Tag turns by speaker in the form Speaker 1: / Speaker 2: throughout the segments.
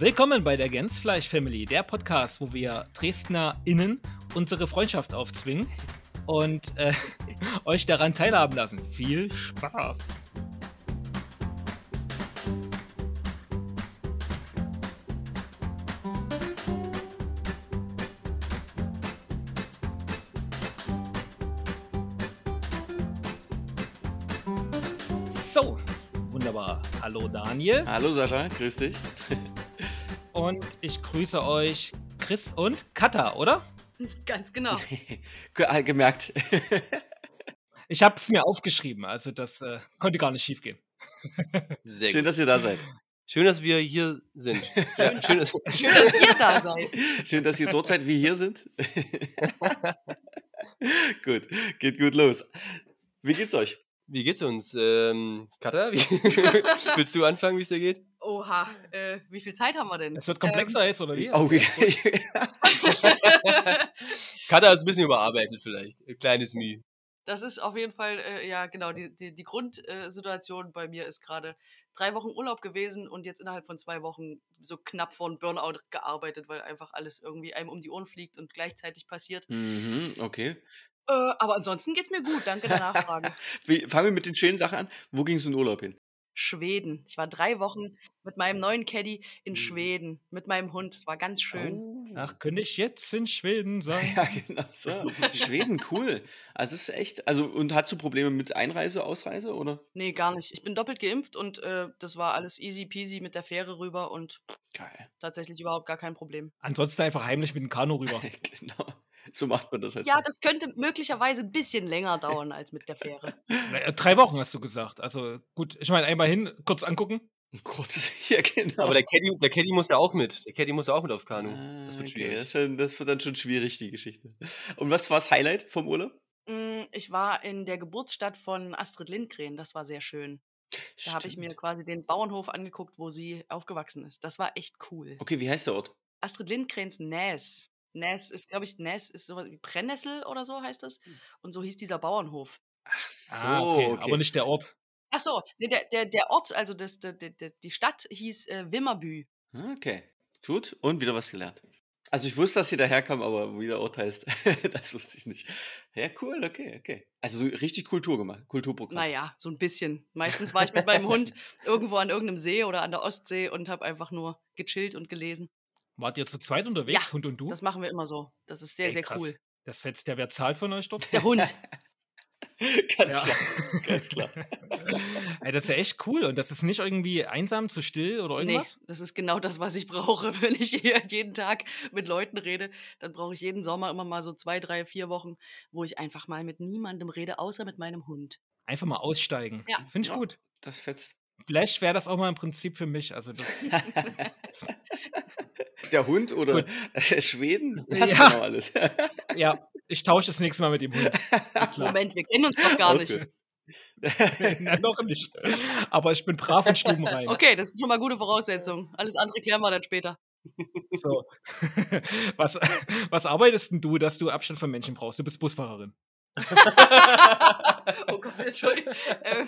Speaker 1: Willkommen bei der Gänsfleisch Family, der Podcast, wo wir DresdnerInnen unsere Freundschaft aufzwingen und äh, euch daran teilhaben lassen. Viel Spaß! So, wunderbar. Hallo Daniel
Speaker 2: Hallo Sascha, grüß dich.
Speaker 1: und ich grüße euch Chris und Katha, oder?
Speaker 3: Ganz genau.
Speaker 2: Ge- Gemerkt.
Speaker 1: Ich habe es mir aufgeschrieben, also das äh, konnte gar nicht schief gehen.
Speaker 4: Sehr
Speaker 2: Schön,
Speaker 4: gut.
Speaker 2: dass ihr da seid.
Speaker 4: Schön, dass wir hier sind.
Speaker 3: Schön,
Speaker 4: Schön, dass,
Speaker 3: schön, dass ihr da seid.
Speaker 2: Schön, dass ihr dort seid, wie hier sind. gut, geht gut los. Wie geht's euch?
Speaker 4: wie geht's uns? Ähm, Katha, wie, willst du anfangen, wie es dir geht?
Speaker 3: Oha, äh, wie viel Zeit haben wir denn?
Speaker 1: Es wird komplexer jetzt, oder wie?
Speaker 2: Oh, okay.
Speaker 4: Katha ist ein bisschen überarbeitet vielleicht. Ein kleines Mühe.
Speaker 3: Das ist auf jeden Fall, äh, ja genau, die, die, die Grundsituation bei mir ist gerade drei Wochen Urlaub gewesen und jetzt innerhalb von zwei Wochen so knapp vor einem Burnout gearbeitet, weil einfach alles irgendwie einem um die Ohren fliegt und gleichzeitig passiert.
Speaker 2: mhm, okay.
Speaker 3: Äh, aber ansonsten geht's mir gut, danke der Nachfrage.
Speaker 2: Wie, fangen wir mit den schönen Sachen an. Wo ging's in Urlaub hin?
Speaker 3: Schweden. Ich war drei Wochen mit meinem neuen Caddy in
Speaker 2: Mhm.
Speaker 3: Schweden, mit meinem Hund. Es war ganz schön.
Speaker 2: Oh.
Speaker 1: Ach, könnte ich jetzt in Schweden sein?
Speaker 2: Ja, genau so. Schweden, cool. Also das ist echt, also und hast du Probleme mit Einreise, Ausreise, oder?
Speaker 3: Nee, gar nicht. Ich bin doppelt geimpft und äh, das war alles easy peasy mit der Fähre rüber und
Speaker 2: Geil.
Speaker 3: tatsächlich überhaupt gar kein Problem.
Speaker 1: Ansonsten einfach heimlich mit dem Kanu rüber.
Speaker 2: genau. So macht man das halt.
Speaker 3: Ja, das könnte möglicherweise ein bisschen länger dauern als mit der Fähre.
Speaker 1: Naja, drei Wochen hast du gesagt. Also gut, ich meine, einmal hin, kurz angucken.
Speaker 2: Kurz, ja, genau.
Speaker 4: Aber der Caddy, der Caddy muss ja auch mit. Der Caddy muss ja auch mit aufs Kanu. Das wird
Speaker 2: Ah, okay,
Speaker 4: schwierig.
Speaker 2: Das, schon, das wird dann schon schwierig, die Geschichte. Und was war das Highlight vom Urlaub?
Speaker 3: Mm, Ich war in der Geburtsstadt von Astrid Lindgren. Das war sehr schön. Da habe ich mir quasi den Bauernhof angeguckt, wo sie aufgewachsen ist. Das war echt cool.
Speaker 2: Okay, wie heißt der Ort?
Speaker 3: Astrid Lindgrens Näs. Näs ist, glaube ich, Näs ist sowas wie Brennnessel oder so heißt das. Und so hieß dieser Bauernhof.
Speaker 2: Ach so,
Speaker 1: ah, okay.
Speaker 2: okay.
Speaker 1: Aber nicht der Ort.
Speaker 3: Ach so, nee, der, der, der Ort, also das, der, der, die Stadt hieß äh, Wimmerbü.
Speaker 2: Okay, gut. Und wieder was gelernt. Also ich wusste, dass ihr daherkam, aber wie der Ort heißt, das wusste ich nicht. Ja, cool, okay, okay. Also so richtig Kultur gemacht, Kulturprogramm.
Speaker 3: Naja, so ein bisschen. Meistens war ich mit meinem Hund irgendwo an irgendeinem See oder an der Ostsee und habe einfach nur gechillt und gelesen.
Speaker 1: Wart ihr zu zweit unterwegs,
Speaker 3: Ja,
Speaker 1: Hund und du?
Speaker 3: Das machen wir immer so. Das ist sehr,
Speaker 1: Ey,
Speaker 3: sehr
Speaker 1: krass.
Speaker 3: cool.
Speaker 1: Das fetzt ja, wer zahlt von euch dort?
Speaker 3: Der Hund.
Speaker 2: ganz
Speaker 1: Ja.
Speaker 2: klar, ganz klar.
Speaker 1: Ey, das ist ja echt cool. Und das ist nicht irgendwie einsam, zu still oder
Speaker 3: Nee,
Speaker 1: irgendwas?
Speaker 3: das ist genau das, was ich brauche. Wenn ich hier jeden Tag mit Leuten rede, dann brauche ich jeden Sommer immer mal so zwei, drei, vier Wochen, wo ich einfach mal mit niemandem rede, außer mit meinem Hund.
Speaker 1: Einfach mal aussteigen.
Speaker 3: Ja.
Speaker 1: Finde ich
Speaker 2: Ja.
Speaker 1: gut.
Speaker 2: Das fetzt.
Speaker 1: Vielleicht wäre das auch mal im Prinzip für mich. Also das,
Speaker 2: Der Hund oder
Speaker 1: Gut.
Speaker 2: Schweden? Was
Speaker 1: Ja.
Speaker 2: genau alles?
Speaker 1: ja, ich tausche das nächste Mal mit dem Hund.
Speaker 3: Moment, wir kennen uns doch gar nicht.
Speaker 2: Okay.
Speaker 1: Na, noch nicht. Aber ich bin brav und stubenrein.
Speaker 3: Okay, das ist schon mal gute Voraussetzung. Alles andere klären wir dann später.
Speaker 1: So. Was, was arbeitest denn du, dass du Abstand von Menschen brauchst? Du bist Busfahrerin.
Speaker 3: oh Gott, Entschuldigung. äh,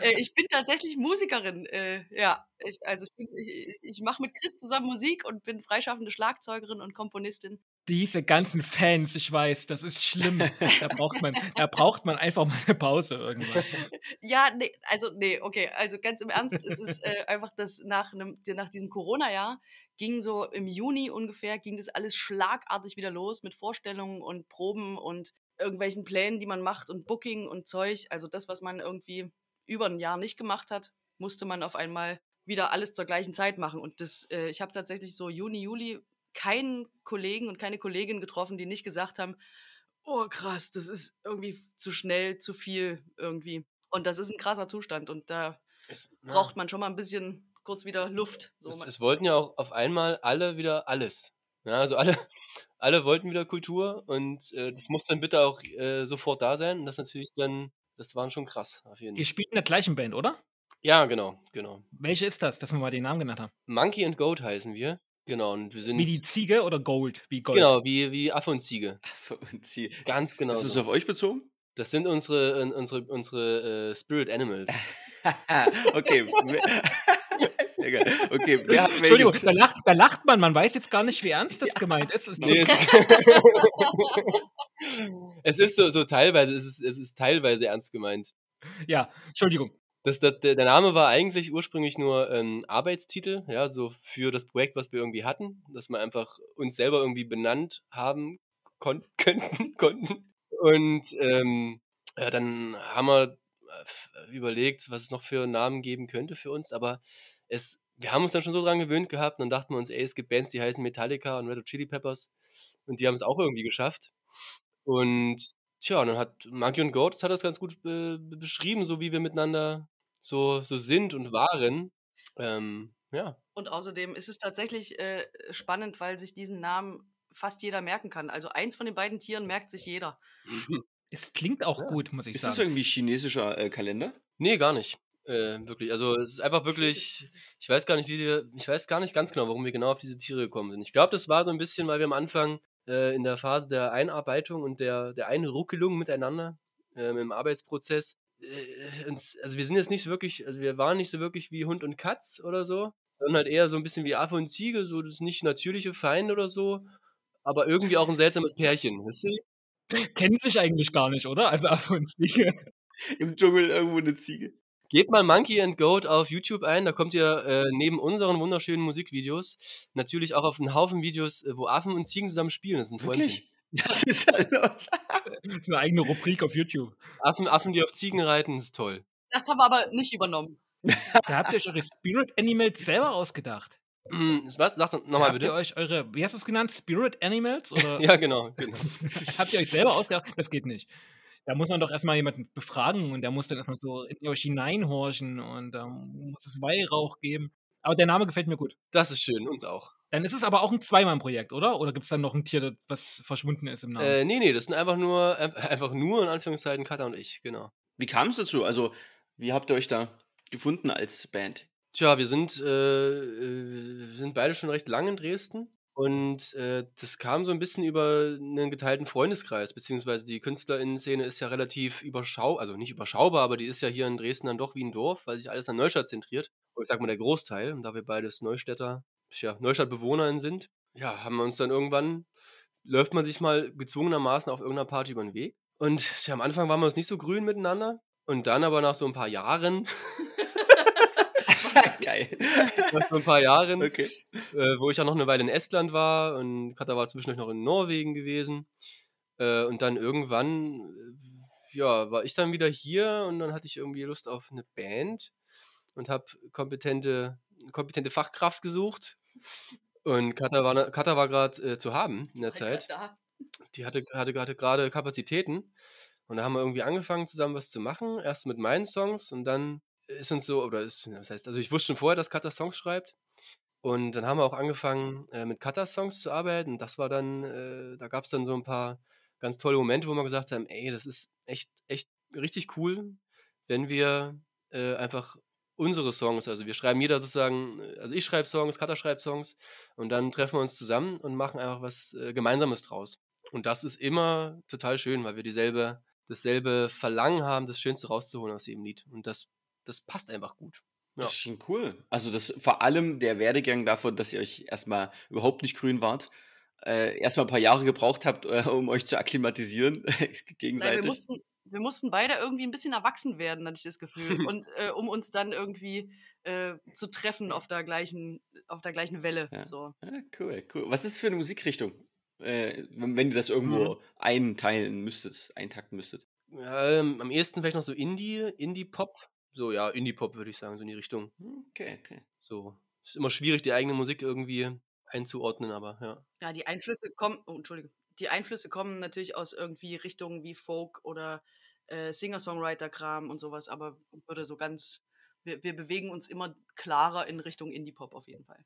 Speaker 3: äh, ich bin tatsächlich Musikerin. Äh, ja, ich, also ich, ich, ich, mache mit Chris zusammen Musik und bin freischaffende Schlagzeugerin und Komponistin.
Speaker 1: Diese ganzen Fans, ich weiß, das ist schlimm. Da braucht man, da braucht man einfach mal eine Pause irgendwann.
Speaker 3: Ja, nee, also nee, okay, also ganz im Ernst, es ist äh, einfach das nach einem, nach diesem Corona-Jahr ging so im Juni ungefähr, ging das alles schlagartig wieder los mit Vorstellungen und Proben und irgendwelchen Plänen, die man macht und Booking und Zeug. Also das, was man irgendwie über ein Jahr nicht gemacht hat, musste man auf einmal wieder alles zur gleichen Zeit machen. Und das, äh, ich habe tatsächlich so Juni, Juli keinen Kollegen und keine Kollegin getroffen, die nicht gesagt haben, oh krass, das ist irgendwie zu schnell, zu viel irgendwie. Und das ist ein krasser Zustand und da
Speaker 4: Es,
Speaker 3: braucht man schon mal ein bisschen kurz wieder Luft. So
Speaker 4: es, es wollten ja auch auf einmal alle wieder alles. Ja, also alle, alle wollten wieder Kultur und äh, das muss dann bitte auch äh, sofort da sein. Und das natürlich dann, das waren schon krass, auf jeden
Speaker 1: Ihr spielt in der gleichen Band, oder?
Speaker 4: Ja, genau, genau.
Speaker 1: Welche ist das, dass wir mal den Namen genannt haben?
Speaker 4: Monkey and Goat heißen wir. Genau, und wir sind.
Speaker 1: Wie die Ziege oder Gold? Wie Gold?
Speaker 4: Genau, wie, wie Affe und Ziege.
Speaker 2: Affe und Ziel.
Speaker 4: Ganz genau.
Speaker 2: Ist es
Speaker 4: so.
Speaker 2: auf euch bezogen?
Speaker 4: Das sind unsere, unsere, unsere äh, Spirit Animals.
Speaker 2: okay. Sehr geil. Okay, wer hat
Speaker 1: Entschuldigung, da lacht, da lacht man, man weiß jetzt gar nicht, wie ernst das gemeint ist. Es ist
Speaker 4: Nee, es, es ist so, so teilweise, es ist, es ist teilweise ernst gemeint.
Speaker 1: ja, Entschuldigung.
Speaker 4: Das, das, der Name war eigentlich ursprünglich nur ein Arbeitstitel, ja, so für das Projekt, was wir irgendwie hatten, dass wir einfach uns selber irgendwie benannt haben kon könnten, konnten. Und ähm, ja, dann haben wir äh, überlegt, was es noch für Namen geben könnte für uns, aber es, wir haben uns dann schon so dran gewöhnt gehabt und dann dachten wir uns, ey, es gibt Bands, die heißen Metallica und Red Hot Chili Peppers und die haben es auch irgendwie geschafft. Und tja, und dann hat Monkey und Goat, das hat das ganz gut äh, beschrieben, so wie wir miteinander so, so sind und waren. Ähm, ja.
Speaker 3: Und außerdem ist es tatsächlich äh, spannend, weil sich diesen Namen fast jeder merken kann. Also eins von den beiden Tieren merkt sich jeder.
Speaker 1: Es klingt auch
Speaker 4: Ja.
Speaker 1: gut, muss ich
Speaker 2: Ist das
Speaker 1: sagen.
Speaker 2: irgendwie chinesischer äh, Kalender?
Speaker 4: Nee, gar nicht. Äh, wirklich. Also es ist einfach wirklich, ich weiß gar nicht, wie wir, ich weiß gar nicht ganz genau, warum wir genau auf diese Tiere gekommen sind. Ich glaube, das war so ein bisschen, weil wir am Anfang äh, in der Phase der Einarbeitung und der, der Einruckelung miteinander ähm, im Arbeitsprozess, äh, uns, also wir sind jetzt nicht so wirklich, also wir waren nicht so wirklich wie Hund und Katz oder so, sondern halt eher so ein bisschen wie Affe und Ziege, so das nicht natürliche Feind oder so, aber irgendwie auch ein seltsames Pärchen, wisst ihr?
Speaker 1: Kennen sich eigentlich gar nicht, oder? Also ab und zu.
Speaker 2: Im Dschungel irgendwo eine Ziege.
Speaker 4: Gebt mal Monkey and Goat auf YouTube ein, da kommt ihr äh, neben unseren wunderschönen Musikvideos natürlich auch auf einen Haufen Videos, äh, wo Affen und Ziegen zusammen spielen. Das sind
Speaker 2: Wirklich? Das ist halt los.
Speaker 1: Das ist eine eigene Rubrik auf YouTube.
Speaker 4: Affen, Affen, die auf Ziegen reiten, ist toll.
Speaker 3: Das haben wir aber nicht übernommen.
Speaker 1: Da habt ihr euch eure Spirit Animals selber ausgedacht.
Speaker 4: Hm, Was? Sag's nochmal
Speaker 1: habt ihr
Speaker 4: bitte.
Speaker 1: euch eure, wie hast du es genannt? Spirit Animals? Oder
Speaker 4: Ja, genau. genau.
Speaker 1: habt ihr euch selber ausgedacht? Das geht nicht. Da muss man doch erstmal jemanden befragen und der muss dann erstmal so in euch hineinhorchen und da muss es Weihrauch geben. Aber der Name gefällt mir gut.
Speaker 4: Das ist schön, uns auch.
Speaker 1: Dann ist es aber auch ein Zweimann-Projekt, oder? Oder gibt es dann noch ein Tier, das- was verschwunden ist im Namen?
Speaker 4: Äh, nee, nee, das sind einfach nur, äh, einfach nur in Anführungszeichen Katha und ich, genau.
Speaker 2: Wie kam es dazu? Also, wie habt ihr euch da gefunden als Band?
Speaker 4: Tja, wir sind, äh, äh, wir sind beide schon recht lang in Dresden und äh, das kam so ein bisschen über einen geteilten Freundeskreis, beziehungsweise die KünstlerInnen-Szene ist ja relativ überschaubar, also nicht überschaubar, aber die ist ja hier in Dresden dann doch wie ein Dorf, weil sich alles an Neustadt zentriert. Oder ich sag mal der Großteil, und da wir beides Neustädter, ja, Neustadt-BewohnerInnen sind, ja, haben wir uns dann irgendwann, läuft man sich mal gezwungenermaßen auf irgendeiner Party über den Weg. Und tja, am Anfang waren wir uns nicht so grün miteinander. Und dann aber nach so ein paar Jahren,
Speaker 2: Geil.
Speaker 4: nach so ein paar Jahren,
Speaker 2: Okay.
Speaker 4: äh, wo ich ja noch eine Weile in Estland war und Katha war zwischendurch noch in Norwegen gewesen. Äh, und dann irgendwann, äh, ja, war ich dann wieder hier und dann hatte ich irgendwie Lust auf eine Band und habe kompetente, kompetente Fachkraft gesucht. Und Katha war, Katha war gerade äh, zu haben in der Zeit. Die hatte, hatte, hatte gerade Kapazitäten. Und da haben wir irgendwie angefangen, zusammen was zu machen. Erst mit meinen Songs und dann ist uns so, oder ist, das heißt, also ich wusste schon vorher, dass Katha Songs schreibt. Und dann haben wir auch angefangen, äh, mit Katas Songs zu arbeiten. Und das war dann, äh, da gab es dann so ein paar ganz tolle Momente, wo wir gesagt haben, ey, das ist echt, echt richtig cool, wenn wir äh, einfach unsere Songs, also wir schreiben jeder sozusagen, äh, also ich schreibe Songs, Kata schreibt Songs und dann treffen wir uns zusammen und machen einfach was äh, Gemeinsames draus. Und das ist immer total schön, weil wir dieselbe, dasselbe Verlangen haben, das Schönste rauszuholen aus jedem Lied. Und das, das passt einfach gut. Ja.
Speaker 2: Das ist schon cool. Also, das vor allem der Werdegang davon, dass ihr euch erstmal überhaupt nicht grün wart, äh, erstmal ein paar Jahre gebraucht habt, äh, um euch zu akklimatisieren,
Speaker 3: Nein,
Speaker 2: gegenseitig.
Speaker 3: wir mussten, wir mussten beide irgendwie ein bisschen erwachsen werden, hatte ich das Gefühl. Und äh, um uns dann irgendwie äh, zu treffen auf der gleichen, auf der gleichen Welle.
Speaker 2: Ja.
Speaker 3: So.
Speaker 2: Ah, cool, cool. Was ist für eine Musikrichtung, äh, wenn, wenn ihr das irgendwo einteilen müsstet, eintakten müsstet?
Speaker 4: Ja, ähm, am ehesten vielleicht noch so Indie, Indie-Pop. So, ja, Indie-Pop würde ich sagen, so in die Richtung.
Speaker 2: Okay, okay.
Speaker 4: So. Ist immer schwierig, die eigene Musik irgendwie einzuordnen, aber ja.
Speaker 3: Ja, die Einflüsse kommen, oh, Entschuldige. Die Einflüsse kommen natürlich aus irgendwie Richtungen wie Folk oder äh, Singer-Songwriter-Kram und sowas, aber würde so ganz, wir, wir bewegen uns immer klarer in Richtung Indie-Pop auf jeden Fall.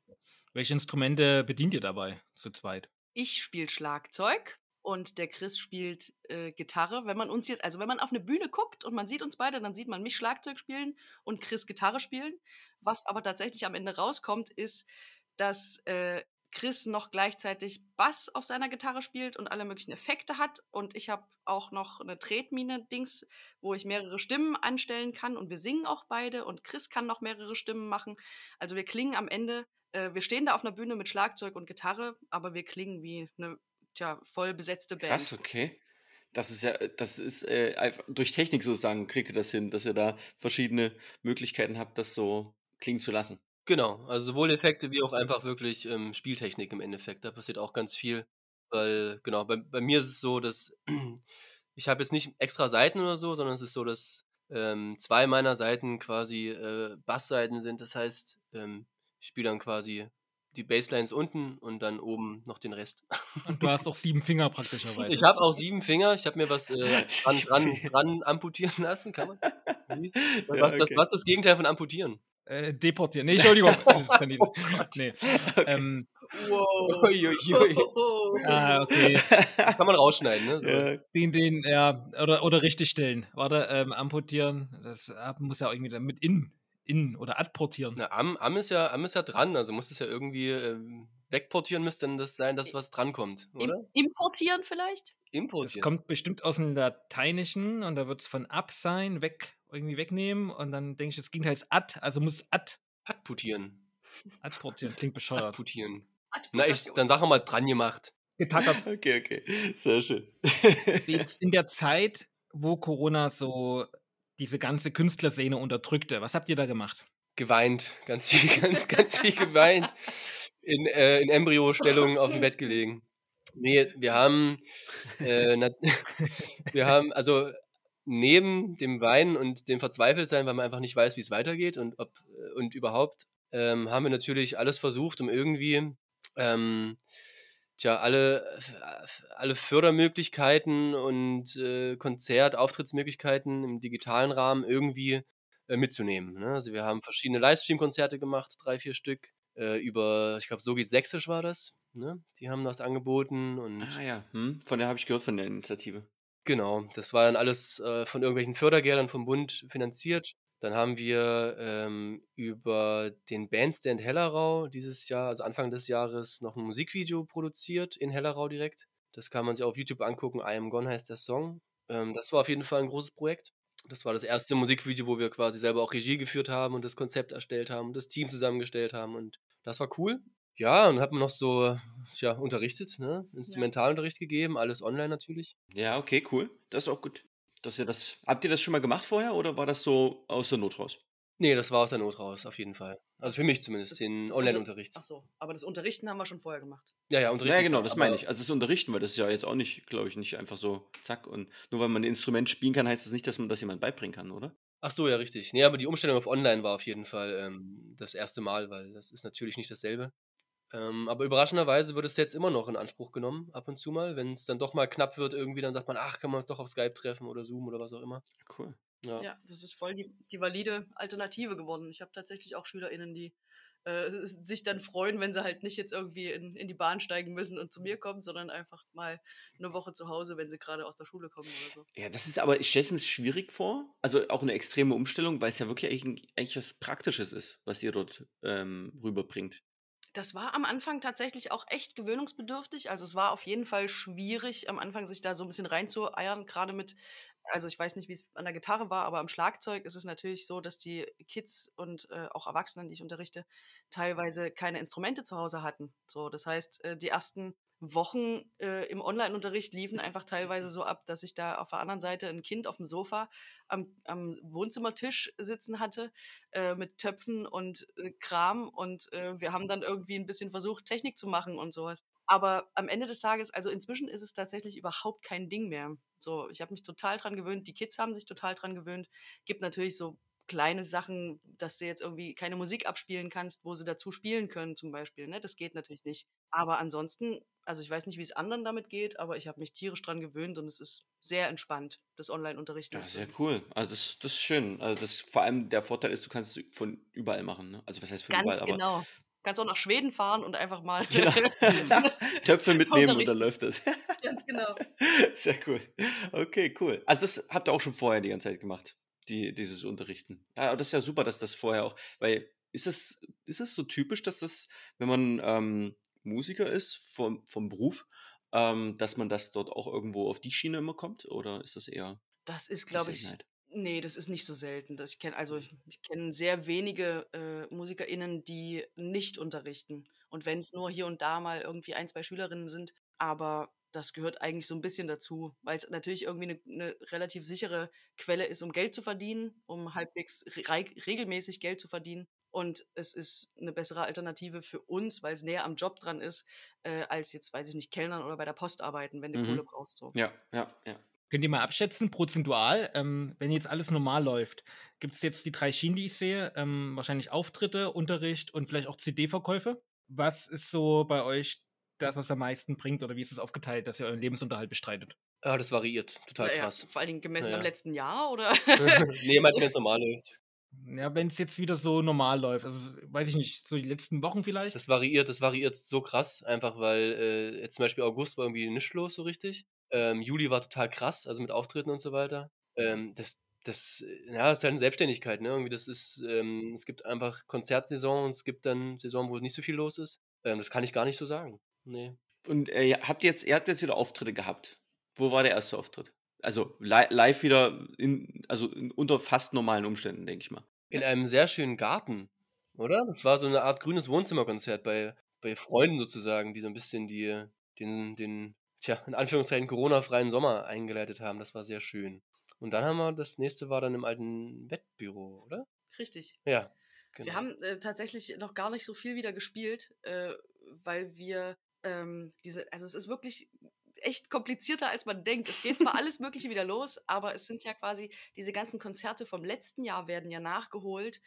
Speaker 1: Welche Instrumente bedient ihr dabei zu zweit?
Speaker 3: Ich spiele Schlagzeug und der Chris spielt äh, Gitarre. Wenn man uns jetzt, also wenn man auf eine Bühne guckt und man sieht uns beide, dann sieht man mich Schlagzeug spielen und Chris Gitarre spielen. Was aber tatsächlich am Ende rauskommt, ist, dass äh, Chris noch gleichzeitig Bass auf seiner Gitarre spielt und alle möglichen Effekte hat. Und ich habe auch noch eine Tretmine-Dings, wo ich mehrere Stimmen anstellen kann. Und wir singen auch beide. Und Chris kann noch mehrere Stimmen machen. Also wir klingen am Ende, äh, wir stehen da auf einer Bühne mit Schlagzeug und Gitarre, aber wir klingen wie eine tja, voll besetzte Band.
Speaker 2: Krass, okay. Das ist ja, das ist äh, einfach durch Technik sozusagen, kriegt ihr das hin, dass ihr da verschiedene Möglichkeiten habt, das so klingen zu lassen.
Speaker 4: Genau, also sowohl Effekte wie auch einfach wirklich ähm, Spieltechnik im Endeffekt. Da passiert auch ganz viel. Weil, genau, bei, bei mir ist es so, dass ich habe jetzt nicht extra Seiten oder so, sondern es ist so, dass ähm, zwei meiner Seiten quasi äh, Bassseiten sind. Das heißt, ähm, ich spiele dann quasi die Basslines unten und dann oben noch den Rest.
Speaker 1: Und du hast auch sieben Finger praktischerweise.
Speaker 4: Ich habe auch sieben Finger. Ich habe mir was äh, dran, dran, dran amputieren lassen, kann man? Wie? Was,
Speaker 2: Ja,
Speaker 4: das,
Speaker 2: okay.
Speaker 4: was ist das Gegenteil von amputieren?
Speaker 1: Äh, deportieren. Nee, Entschuldigung. Das kann ich nicht. Nee. Ähm,
Speaker 3: Wow.
Speaker 4: Uiuiui.
Speaker 1: ah, okay.
Speaker 4: Das kann man rausschneiden, ne? So.
Speaker 2: Ja,
Speaker 1: Den, den, ja, oder, oder richtig stellen. Warte, ähm, amputieren, das äh, muss ja irgendwie damit in, in oder adportieren.
Speaker 4: Na, am, am, ist ja, am ist ja dran, also muss es ja irgendwie ähm, wegportieren, müsste dann das sein, dass was drankommt,
Speaker 3: Im,
Speaker 4: oder?
Speaker 3: importieren vielleicht?
Speaker 1: Das
Speaker 4: Importieren.
Speaker 1: kommt bestimmt aus dem Lateinischen und da wird es von ab sein, weg, irgendwie wegnehmen und dann denke ich, das Gegenteil ist ad, also muss ad,
Speaker 4: Adputieren.
Speaker 1: adportieren. Klingt bescheuert.
Speaker 4: Adputieren. Na, ich, dann sag mal dran gemacht.
Speaker 1: Getackert.
Speaker 2: Okay, okay. Sehr schön.
Speaker 1: Jetzt in der Zeit, wo Corona so diese ganze Künstlerszene unterdrückte, was habt ihr da gemacht?
Speaker 4: Geweint. Ganz viel, ganz, ganz viel geweint. In, äh, in Embryo-Stellung auf dem Bett gelegen. Nee, wir haben, äh, na, wir haben, also neben dem Weinen und dem Verzweifeltsein, weil man einfach nicht weiß, wie es weitergeht und ob äh, und überhaupt, ähm, haben wir natürlich alles versucht, um irgendwie ähm, tja, alle, alle Fördermöglichkeiten und äh, Konzert, Auftrittsmöglichkeiten im digitalen Rahmen irgendwie äh, mitzunehmen. Ne? Also wir haben verschiedene Livestream-Konzerte gemacht, drei, vier Stück, äh, über, ich glaube, so geht Sächsisch war das. Ne? Die haben das angeboten und
Speaker 2: Ah ja, hm? von der habe ich gehört, von der Initiative.
Speaker 4: Genau, das war dann alles äh, von irgendwelchen Fördergeldern vom Bund finanziert. Dann haben wir ähm, über den Bandstand Hellerau dieses Jahr, also Anfang des Jahres, noch ein Musikvideo produziert in Hellerau direkt. Das kann man sich auf YouTube angucken. I Am Gone heißt der Song. Ähm, das war auf jeden Fall ein großes Projekt. Das war das erste Musikvideo, wo wir quasi selber auch Regie geführt haben und das Konzept erstellt haben und das Team zusammengestellt haben. Und das war cool. Ja, und hat man noch so ja, unterrichtet, ne? Instrumentalunterricht gegeben, alles online natürlich.
Speaker 2: Ja, okay, cool. Das ist auch gut. Dass ihr das, habt ihr das schon mal gemacht vorher oder war das so aus der Not raus?
Speaker 4: Nee, das war aus der Not raus, auf jeden Fall. Also für mich zumindest,
Speaker 3: Das-
Speaker 4: den Online-Unterricht.
Speaker 3: Ach so, aber das Unterrichten haben wir schon vorher gemacht.
Speaker 4: Ja, ja, Unterricht.
Speaker 2: Ja, genau, das meine ich. Also das Unterrichten, weil das ist ja jetzt auch nicht, glaube ich, nicht einfach so zack und nur weil man ein Instrument spielen kann, heißt das nicht, dass man das jemand beibringen kann, oder?
Speaker 4: Ach so, ja, richtig. Nee, aber die Umstellung auf Online war auf jeden Fall ähm, das erste Mal, weil das ist natürlich nicht dasselbe. Ähm, aber überraschenderweise wird es jetzt immer noch in Anspruch genommen, ab und zu mal. Wenn es dann doch mal knapp wird, irgendwie, dann sagt man, ach, kann man uns doch auf Skype treffen oder Zoom oder was auch immer.
Speaker 2: Cool.
Speaker 4: Ja.
Speaker 3: Ja, das ist voll die, die valide Alternative geworden. Ich habe tatsächlich auch SchülerInnen, die äh, sich dann freuen, wenn sie halt nicht jetzt irgendwie in, in die Bahn steigen müssen und zu mir kommen, sondern einfach mal eine Woche zu Hause, wenn sie gerade aus der Schule kommen oder so.
Speaker 2: Ja, das ist aber, ich stelle es mir schwierig vor. Also auch eine extreme Umstellung, weil es ja wirklich eigentlich, eigentlich was Praktisches ist, was ihr dort ähm, rüberbringt.
Speaker 3: Das war am Anfang tatsächlich auch echt gewöhnungsbedürftig. Also es war auf jeden Fall schwierig, am Anfang sich da so ein bisschen reinzueiern, gerade mit, also ich weiß nicht, wie es an der Gitarre war, aber am Schlagzeug ist es natürlich so, dass die Kids und äh, auch Erwachsenen, die ich unterrichte, teilweise keine Instrumente zu Hause hatten. So, das heißt, äh, die ersten Wochen äh, im Online-Unterricht liefen einfach teilweise so ab, dass ich da auf der anderen Seite ein Kind auf dem Sofa am, am Wohnzimmertisch sitzen hatte äh, mit Töpfen und äh, Kram und äh, wir haben dann irgendwie ein bisschen versucht, Technik zu machen und sowas. Aber am Ende des Tages, also inzwischen ist es tatsächlich überhaupt kein Ding mehr. So, ich habe mich total dran gewöhnt, die Kids haben sich total dran gewöhnt. Gibt natürlich so kleine Sachen, dass du jetzt irgendwie keine Musik abspielen kannst, wo sie dazu spielen können, zum Beispiel. Ne? Das geht natürlich nicht. Aber ansonsten, also ich weiß nicht, wie es anderen damit geht, aber ich habe mich tierisch dran gewöhnt und es ist sehr entspannt, das Online-Unterrichten.
Speaker 2: Ja, sehr cool. Also das, das ist schön. Also das vor allem der Vorteil ist, du kannst es von überall machen. Ne? Also was heißt von
Speaker 3: Ganz
Speaker 2: überall, aber
Speaker 3: genau. Kannst auch nach Schweden fahren und einfach mal.
Speaker 2: Genau. Töpfe mitnehmen und dann läuft das.
Speaker 3: Ganz genau.
Speaker 2: Sehr cool. Okay, cool. Also das habt ihr auch schon vorher die ganze Zeit gemacht, die, dieses Unterrichten. Ja, aber das ist ja super, dass das vorher auch, weil ist es, ist es so typisch, dass das, wenn man ähm, Musiker ist vom, vom Beruf, ähm, dass man das dort auch irgendwo auf die Schiene immer kommt? Oder ist das eher
Speaker 3: Das ist, glaube ich, nee, das ist nicht so selten. Das ich kenne, also ich, ich kenne sehr wenige äh, MusikerInnen, die nicht unterrichten. Und wenn es nur hier und da mal irgendwie ein, zwei Schülerinnen sind, aber das gehört eigentlich so ein bisschen dazu, weil es natürlich irgendwie eine, eine relativ sichere Quelle ist, um Geld zu verdienen, um halbwegs re regelmäßig Geld zu verdienen. Und es ist eine bessere Alternative für uns, weil es näher am Job dran ist, äh, als jetzt, weiß ich nicht, Kellnern oder bei der Post arbeiten, wenn du Kohle
Speaker 2: Mhm.
Speaker 3: brauchst. So.
Speaker 2: Ja, ja, ja.
Speaker 1: Könnt ihr mal abschätzen, prozentual, ähm, wenn jetzt alles normal läuft, gibt es jetzt die drei Schienen, die ich sehe, ähm, wahrscheinlich Auftritte, Unterricht und vielleicht auch CD-Verkäufe. Was ist so bei euch das, was am meisten bringt oder wie ist es aufgeteilt, dass ihr euren Lebensunterhalt bestreitet?
Speaker 4: Ja, das variiert. Total
Speaker 3: Ja, ja,
Speaker 4: krass.
Speaker 3: vor allen Dingen gemessen
Speaker 4: Ja,
Speaker 3: am letzten Jahr, oder?
Speaker 4: nee, meinst du, wenn es normal läuft?
Speaker 1: Ja, wenn es jetzt wieder so normal läuft, also weiß ich nicht, so die letzten Wochen vielleicht?
Speaker 4: Das variiert, das variiert so krass, einfach weil äh, jetzt zum Beispiel August war irgendwie nichts los so richtig. Ähm, Juli war total krass, also mit Auftritten und so weiter. Ähm, das, das, äh, ja, das ist halt eine Selbstständigkeit, ne? Irgendwie, das ist, ähm, es gibt einfach Konzertsaison und es gibt dann Saison, wo nicht so viel los ist. Ähm, das kann ich gar nicht so sagen. Nee.
Speaker 2: Und äh, ja, habt ihr jetzt, ihr habt jetzt wieder Auftritte gehabt. Wo war der erste Auftritt? Also li live wieder, in, also in, unter fast normalen Umständen, denke ich mal.
Speaker 4: In einem sehr schönen Garten, oder? Das war so eine Art grünes Wohnzimmerkonzert bei, bei Freunden sozusagen, die so ein bisschen die, den, den, tja, in Anführungszeichen Corona-freien Sommer eingeleitet haben. Das war sehr schön. Und dann haben wir, das nächste war dann im alten Wettbüro, oder?
Speaker 3: Richtig.
Speaker 4: Ja,
Speaker 3: Wir
Speaker 4: genau.
Speaker 3: haben äh, tatsächlich noch gar nicht so viel wieder gespielt, äh, weil wir ähm, diese, also es ist wirklich echt komplizierter, als man denkt. Es geht zwar alles Mögliche wieder los, aber es sind ja quasi diese ganzen Konzerte vom letzten Jahr werden ja nachgeholt.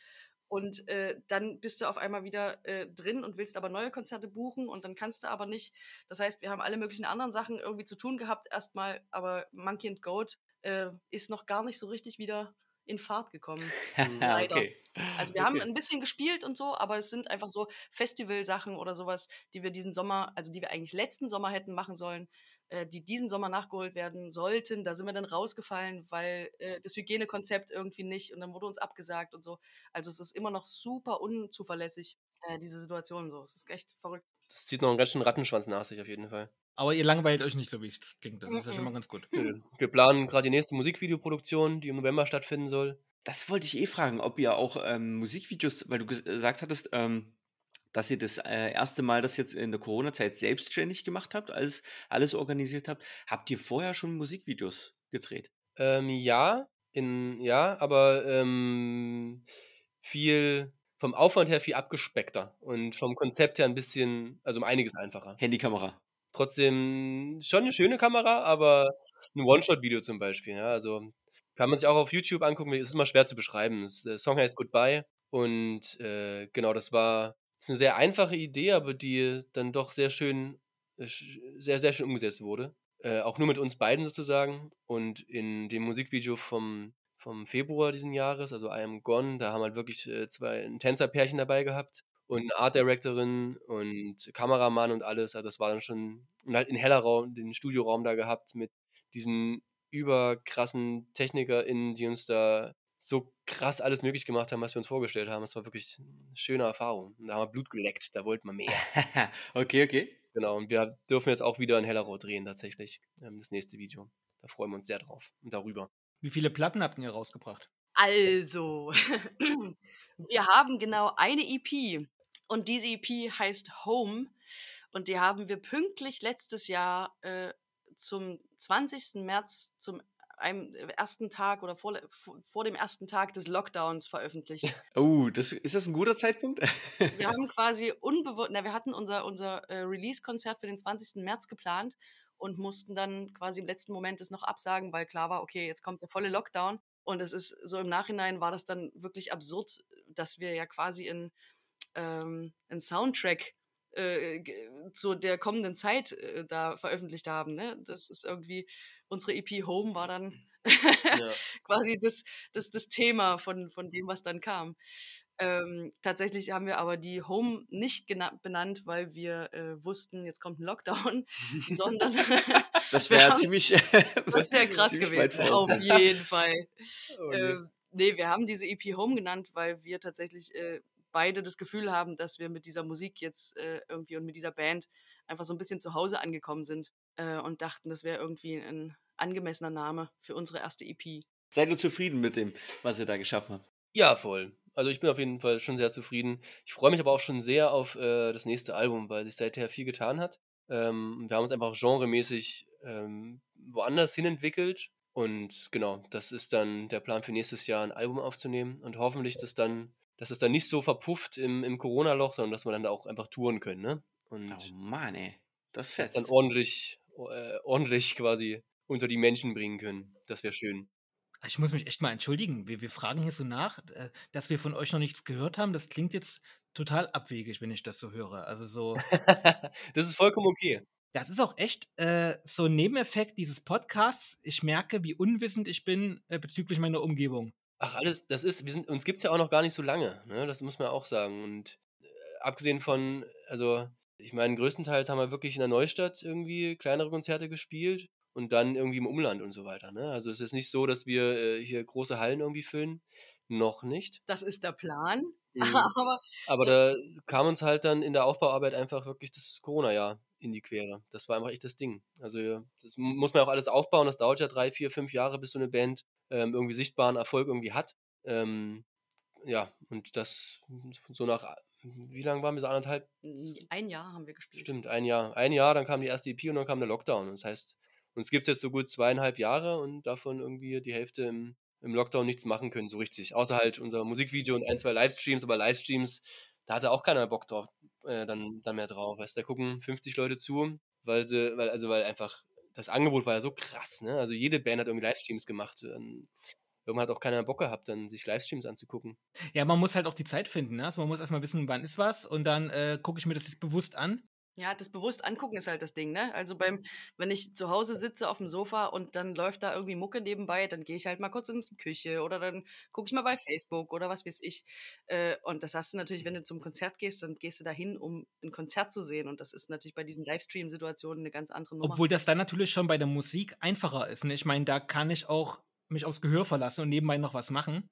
Speaker 3: Und äh, dann bist du auf einmal wieder äh, drin und willst aber neue Konzerte buchen und dann kannst du aber nicht. Das heißt, wir haben alle möglichen anderen Sachen irgendwie zu tun gehabt erstmal, aber Monkey and Goat äh, ist noch gar nicht so richtig wieder in Fahrt gekommen. Leider.
Speaker 2: okay.
Speaker 3: Also wir haben
Speaker 2: okay.
Speaker 3: ein bisschen gespielt und so, aber es sind einfach so Festivalsachen oder sowas, die wir diesen Sommer, also die wir eigentlich letzten Sommer hätten machen sollen, äh, die diesen Sommer nachgeholt werden sollten. Da sind wir dann rausgefallen, weil äh, das Hygienekonzept irgendwie nicht und dann wurde uns abgesagt und so. Also es ist immer noch super unzuverlässig, äh, diese Situation so. Es ist echt verrückt.
Speaker 4: Das zieht noch einen ganz schönen Rattenschwanz nach sich auf jeden Fall.
Speaker 1: Aber ihr langweilt euch nicht so, wie es klingt. Das ist ja schon mal ganz gut.
Speaker 4: Wir planen gerade die nächste Musikvideoproduktion, die im November stattfinden soll.
Speaker 2: Das wollte ich eh fragen, ob ihr auch ähm, Musikvideos, weil du ges- gesagt hattest, ähm, dass ihr das äh, erste Mal das jetzt in der Corona-Zeit selbstständig gemacht habt, alles, alles organisiert habt. Habt ihr vorher schon Musikvideos gedreht?
Speaker 4: Ähm, ja, in, ja, aber ähm, viel vom Aufwand her viel abgespeckter und vom Konzept her ein bisschen, also um einiges einfacher.
Speaker 2: Handykamera.
Speaker 4: Trotzdem schon eine schöne Kamera, aber ein One-Shot-Video zum Beispiel. Ja, also kann man sich auch auf YouTube angucken. Es ist immer schwer zu beschreiben. Das, der Song heißt Goodbye und äh, genau, das war das ist eine sehr einfache Idee, aber die dann doch sehr schön, äh, sehr, sehr schön umgesetzt wurde. Äh, auch nur mit uns beiden sozusagen. Und in dem Musikvideo vom, vom Februar diesen Jahres, also I Am Gone, da haben halt wirklich äh, zwei Tänzerpärchen dabei gehabt und eine Art Directorin und Kameramann und alles. Also das war dann schon und halt in heller Raum, den Studioraum da gehabt mit diesen überkrassen TechnikerInnen, die uns da so krass alles möglich gemacht haben, was wir uns vorgestellt haben. Das war wirklich eine schöne Erfahrung. Und da haben wir Blut geleckt, da wollten wir mehr.
Speaker 2: okay, okay.
Speaker 4: Genau, und wir dürfen jetzt auch wieder in Hellerau drehen, tatsächlich. Ähm, das nächste Video. Da freuen wir uns sehr drauf und darüber.
Speaker 1: Wie viele Platten habt ihr rausgebracht?
Speaker 3: Also, wir haben genau eine EP und diese EP heißt Home und die haben wir pünktlich letztes Jahr äh, zum 20. März, zum einem ersten Tag oder vor, vor- vor dem ersten Tag des Lockdowns veröffentlicht.
Speaker 2: Oh, das, ist das ein guter Zeitpunkt?
Speaker 3: Wir haben quasi unbewusst, na, wir hatten unser, unser äh, Release-Konzert für den 20. März geplant und mussten dann quasi im letzten Moment es noch absagen, weil klar war, okay, jetzt kommt der volle Lockdown. Und es ist so im Nachhinein war das dann wirklich absurd, dass wir ja quasi in ähm, einen Soundtrack äh, zu der kommenden Zeit äh, da veröffentlicht haben. Ne? Das ist irgendwie, unsere EP Home war dann
Speaker 4: Ja.
Speaker 3: quasi das, das, das Thema von, von dem, was dann kam. Ähm, tatsächlich haben wir aber die Home nicht benannt, weil wir äh, wussten, jetzt kommt ein Lockdown, sondern
Speaker 2: Das wäre ziemlich.
Speaker 3: das wäre krass
Speaker 2: ziemlich
Speaker 3: gewesen. Auf jeden Fall.
Speaker 4: Oh, nee.
Speaker 3: Ähm, nee, wir haben diese EP Home genannt, weil wir tatsächlich äh, beide das Gefühl haben, dass wir mit dieser Musik jetzt äh, irgendwie und mit dieser Band einfach so ein bisschen zu Hause angekommen sind äh, und dachten, das wäre irgendwie ein angemessener Name für unsere erste EP.
Speaker 2: Seid ihr zufrieden mit dem, was ihr da geschaffen habt?
Speaker 4: Ja, voll. Also ich bin auf jeden Fall schon sehr zufrieden. Ich freue mich aber auch schon sehr auf äh, das nächste Album, weil sich seither viel getan hat. Ähm, wir haben uns einfach genremäßig ähm, woanders hin entwickelt. Und genau, das ist dann der Plan für nächstes Jahr, ein Album aufzunehmen und hoffentlich, dass dann, dass es dann nicht so verpufft im, im Corona-Loch, sondern dass wir dann da auch einfach touren können, ne? Und
Speaker 2: Oh Mann, ey. Das ist
Speaker 4: das
Speaker 2: fest.
Speaker 4: dann ordentlich, äh, ordentlich quasi unter die Menschen bringen können. Das wäre schön.
Speaker 1: Ich muss mich echt mal entschuldigen. Wir, wir fragen hier so nach, äh, dass wir von euch noch nichts gehört haben. Das klingt jetzt total abwegig, wenn ich das so höre. Also so,
Speaker 4: das ist vollkommen okay.
Speaker 1: das ist auch echt äh, so ein Nebeneffekt dieses Podcasts. Ich merke, wie unwissend ich bin äh, bezüglich meiner Umgebung.
Speaker 4: Ach, alles, das ist, wir sind, uns gibt es ja auch noch gar nicht so lange, ne? Das muss man auch sagen. Und äh, abgesehen von, also, ich meine, größtenteils haben wir wirklich in der Neustadt irgendwie kleinere Konzerte gespielt und dann irgendwie im Umland und so weiter, ne? Also es ist nicht so, dass wir äh, hier große Hallen irgendwie füllen. Noch nicht.
Speaker 3: Das ist der Plan.
Speaker 4: Mhm.
Speaker 3: Aber
Speaker 4: Aber da kam uns halt dann in der Aufbauarbeit einfach wirklich das Corona-Jahr in die Quere. Das war einfach echt das Ding. Also das mu- muss man auch alles aufbauen. Das dauert ja drei, vier, fünf Jahre, bis so eine Band ähm, irgendwie sichtbaren Erfolg irgendwie hat. Ähm, ja, und das so nach, wie lange waren wir so anderthalb?
Speaker 3: ein Jahr haben wir gespielt.
Speaker 4: Stimmt, ein Jahr. Ein Jahr, dann kam die erste EP und dann kam der Lockdown. Das heißt, uns gibt es jetzt so gut zweieinhalb Jahre und davon irgendwie die Hälfte im, im Lockdown nichts machen können, so richtig. Außer halt unser Musikvideo und ein, zwei Livestreams, aber Livestreams, da hatte auch keiner Bock drauf, äh, dann, dann mehr drauf. Weißt da gucken 50 Leute zu, weil sie, weil, also weil einfach das Angebot war ja so krass, ne? Also jede Band hat irgendwie Livestreams gemacht. Ähm, Irgendwann hat auch keiner Bock gehabt, dann sich Livestreams anzugucken.
Speaker 1: Ja, man muss halt auch die Zeit finden. Ne? Also man muss erstmal wissen, wann ist was und dann äh, gucke ich mir das jetzt bewusst an.
Speaker 3: Ja, das bewusst angucken ist halt das Ding, ne? Also beim, wenn ich zu Hause sitze auf dem Sofa und dann läuft da irgendwie Mucke nebenbei, dann gehe ich halt mal kurz in die Küche oder dann gucke ich mal bei Facebook oder was weiß ich. Äh, und das hast du natürlich, wenn du zum Konzert gehst, dann gehst du dahin, um ein Konzert zu sehen. Und das ist natürlich bei diesen Livestream-Situationen eine ganz andere Nummer.
Speaker 1: Obwohl das dann natürlich schon bei der Musik einfacher ist. Ne? Ich meine, da kann ich auch mich aufs Gehör verlassen und nebenbei noch was machen.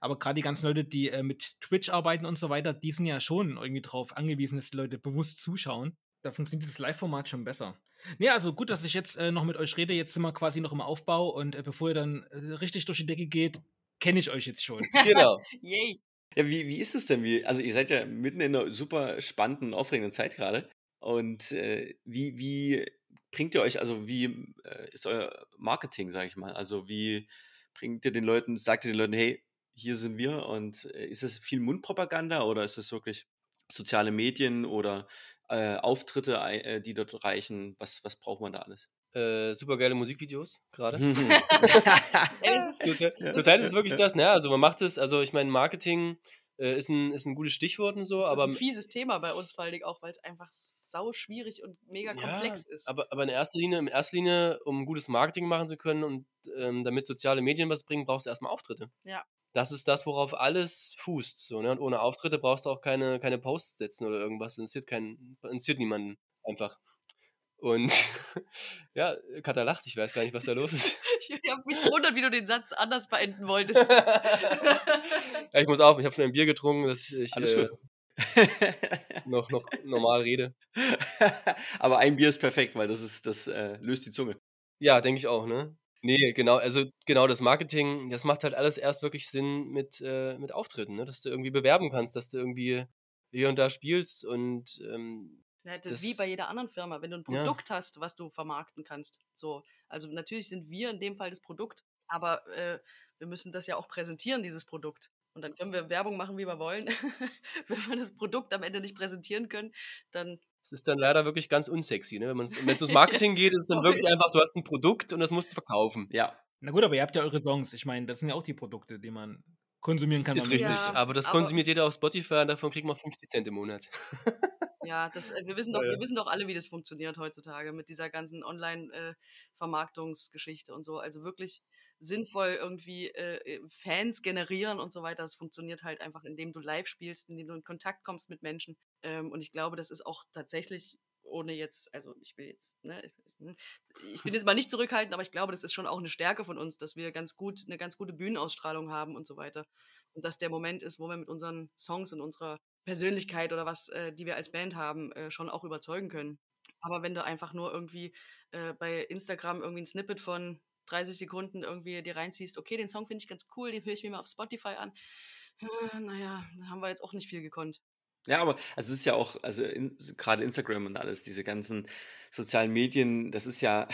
Speaker 1: Aber gerade die ganzen Leute, die äh, mit Twitch arbeiten und so weiter, die sind ja schon irgendwie drauf angewiesen, dass die Leute bewusst zuschauen. Da funktioniert das Live-Format schon besser. Nee, also gut, dass ich jetzt äh, noch mit euch rede. Jetzt sind wir quasi noch im Aufbau und äh, bevor ihr dann äh, richtig durch die Decke geht, kenne ich euch jetzt schon.
Speaker 4: Genau.
Speaker 3: Yay!
Speaker 2: Ja, wie, wie ist es denn? Wie, also ihr seid ja mitten in einer super spannenden, aufregenden Zeit gerade. Und äh, wie, wie bringt ihr euch, also wie äh, ist euer Marketing, sage ich mal? Also wie bringt ihr den Leuten, sagt ihr den Leuten, hey, hier sind wir und äh, ist es viel Mundpropaganda oder ist es wirklich soziale Medien oder äh, Auftritte, äh, die dort reichen? Was, was braucht man da alles?
Speaker 4: Äh, super geile Musikvideos gerade.
Speaker 3: Ey, das ist,
Speaker 4: Zurzeit
Speaker 3: das
Speaker 4: Zurzeit
Speaker 3: ist-
Speaker 4: ist wirklich das, ne? Also man macht es, also ich meine, Marketing äh, ist, ein, ist ein gutes Stichwort und so,
Speaker 3: das ist
Speaker 4: aber
Speaker 3: ein fieses Thema bei uns, vor allen Dingen auch, weil es einfach sau schwierig und mega komplex ist.
Speaker 4: Aber, aber in erster Linie, in erster Linie, um gutes Marketing machen zu können und ähm, damit soziale Medien was bringen, brauchst du erstmal Auftritte.
Speaker 3: Ja.
Speaker 4: Das ist das, worauf alles fußt. So, ne? Und ohne Auftritte brauchst du auch keine, keine Posts setzen oder irgendwas. Das interessiert, keinen, interessiert niemanden einfach. Und ja, Katha lacht, ich weiß gar nicht, was da los ist.
Speaker 3: ich habe mich gewundert, wie du den Satz anders beenden wolltest.
Speaker 4: ja, ich muss auf, ich habe schon ein Bier getrunken, dass ich
Speaker 2: Alles
Speaker 4: äh, noch, noch normal rede.
Speaker 2: Aber ein Bier ist perfekt, weil das ist, das äh, löst die Zunge.
Speaker 4: Ja, denke ich auch, ne? Nee, genau, also genau das Marketing, das macht halt alles erst wirklich Sinn mit, äh, mit Auftritten, ne? Dass du irgendwie bewerben kannst, dass du irgendwie hier und da spielst und ähm,
Speaker 3: Ja, das,
Speaker 4: Das-
Speaker 3: wie bei jeder anderen Firma, wenn du ein
Speaker 4: Ja.
Speaker 3: Produkt hast, was du vermarkten kannst. So, also natürlich sind wir in dem Fall das Produkt, aber äh, wir müssen das ja auch präsentieren, dieses Produkt. Und dann können wir Werbung machen, wie wir wollen. wenn wir das Produkt am Ende nicht präsentieren können, dann
Speaker 4: es ist dann leider wirklich ganz unsexy, ne? Wenn es ums Marketing geht, ist es dann wirklich einfach, du hast ein Produkt und das musst du verkaufen.
Speaker 2: Ja,
Speaker 1: Na gut, aber ihr habt ja eure Songs. Ich meine, das sind ja auch die Produkte, die man konsumieren kann.
Speaker 4: Ist richtig.
Speaker 3: Ja,
Speaker 4: aber das
Speaker 3: aber-
Speaker 4: konsumiert jeder auf Spotify und davon kriegt man 50 Cent im Monat.
Speaker 3: Ja, das, äh, wir, wissen doch,
Speaker 4: Ja, ja.
Speaker 3: wir wissen doch alle, wie das funktioniert heutzutage mit dieser ganzen Online-Vermarktungsgeschichte und so. Also wirklich sinnvoll irgendwie äh, äh, Fans generieren und so weiter. Das funktioniert halt einfach, indem du live spielst, indem du in Kontakt kommst mit Menschen. Ähm, und ich glaube, das ist auch tatsächlich, ohne jetzt, also ich will jetzt, ne, hm, ich bin jetzt mal nicht zurückhaltend, aber ich glaube, das ist schon auch eine Stärke von uns, dass wir ganz gut, eine ganz gute Bühnenausstrahlung haben und so weiter. Und dass der Moment ist, wo wir mit unseren Songs und unserer Persönlichkeit oder was, äh, die wir als Band haben, äh, schon auch überzeugen können. Aber wenn du einfach nur irgendwie äh, bei Instagram irgendwie ein Snippet von 30 Sekunden irgendwie dir reinziehst, okay, den Song finde ich ganz cool, den höre ich mir mal auf Spotify an. Äh, naja, da haben wir jetzt auch nicht viel gekonnt.
Speaker 2: Ja, aber also es ist ja auch, also in, gerade Instagram und alles, diese ganzen sozialen Medien, das ist ja,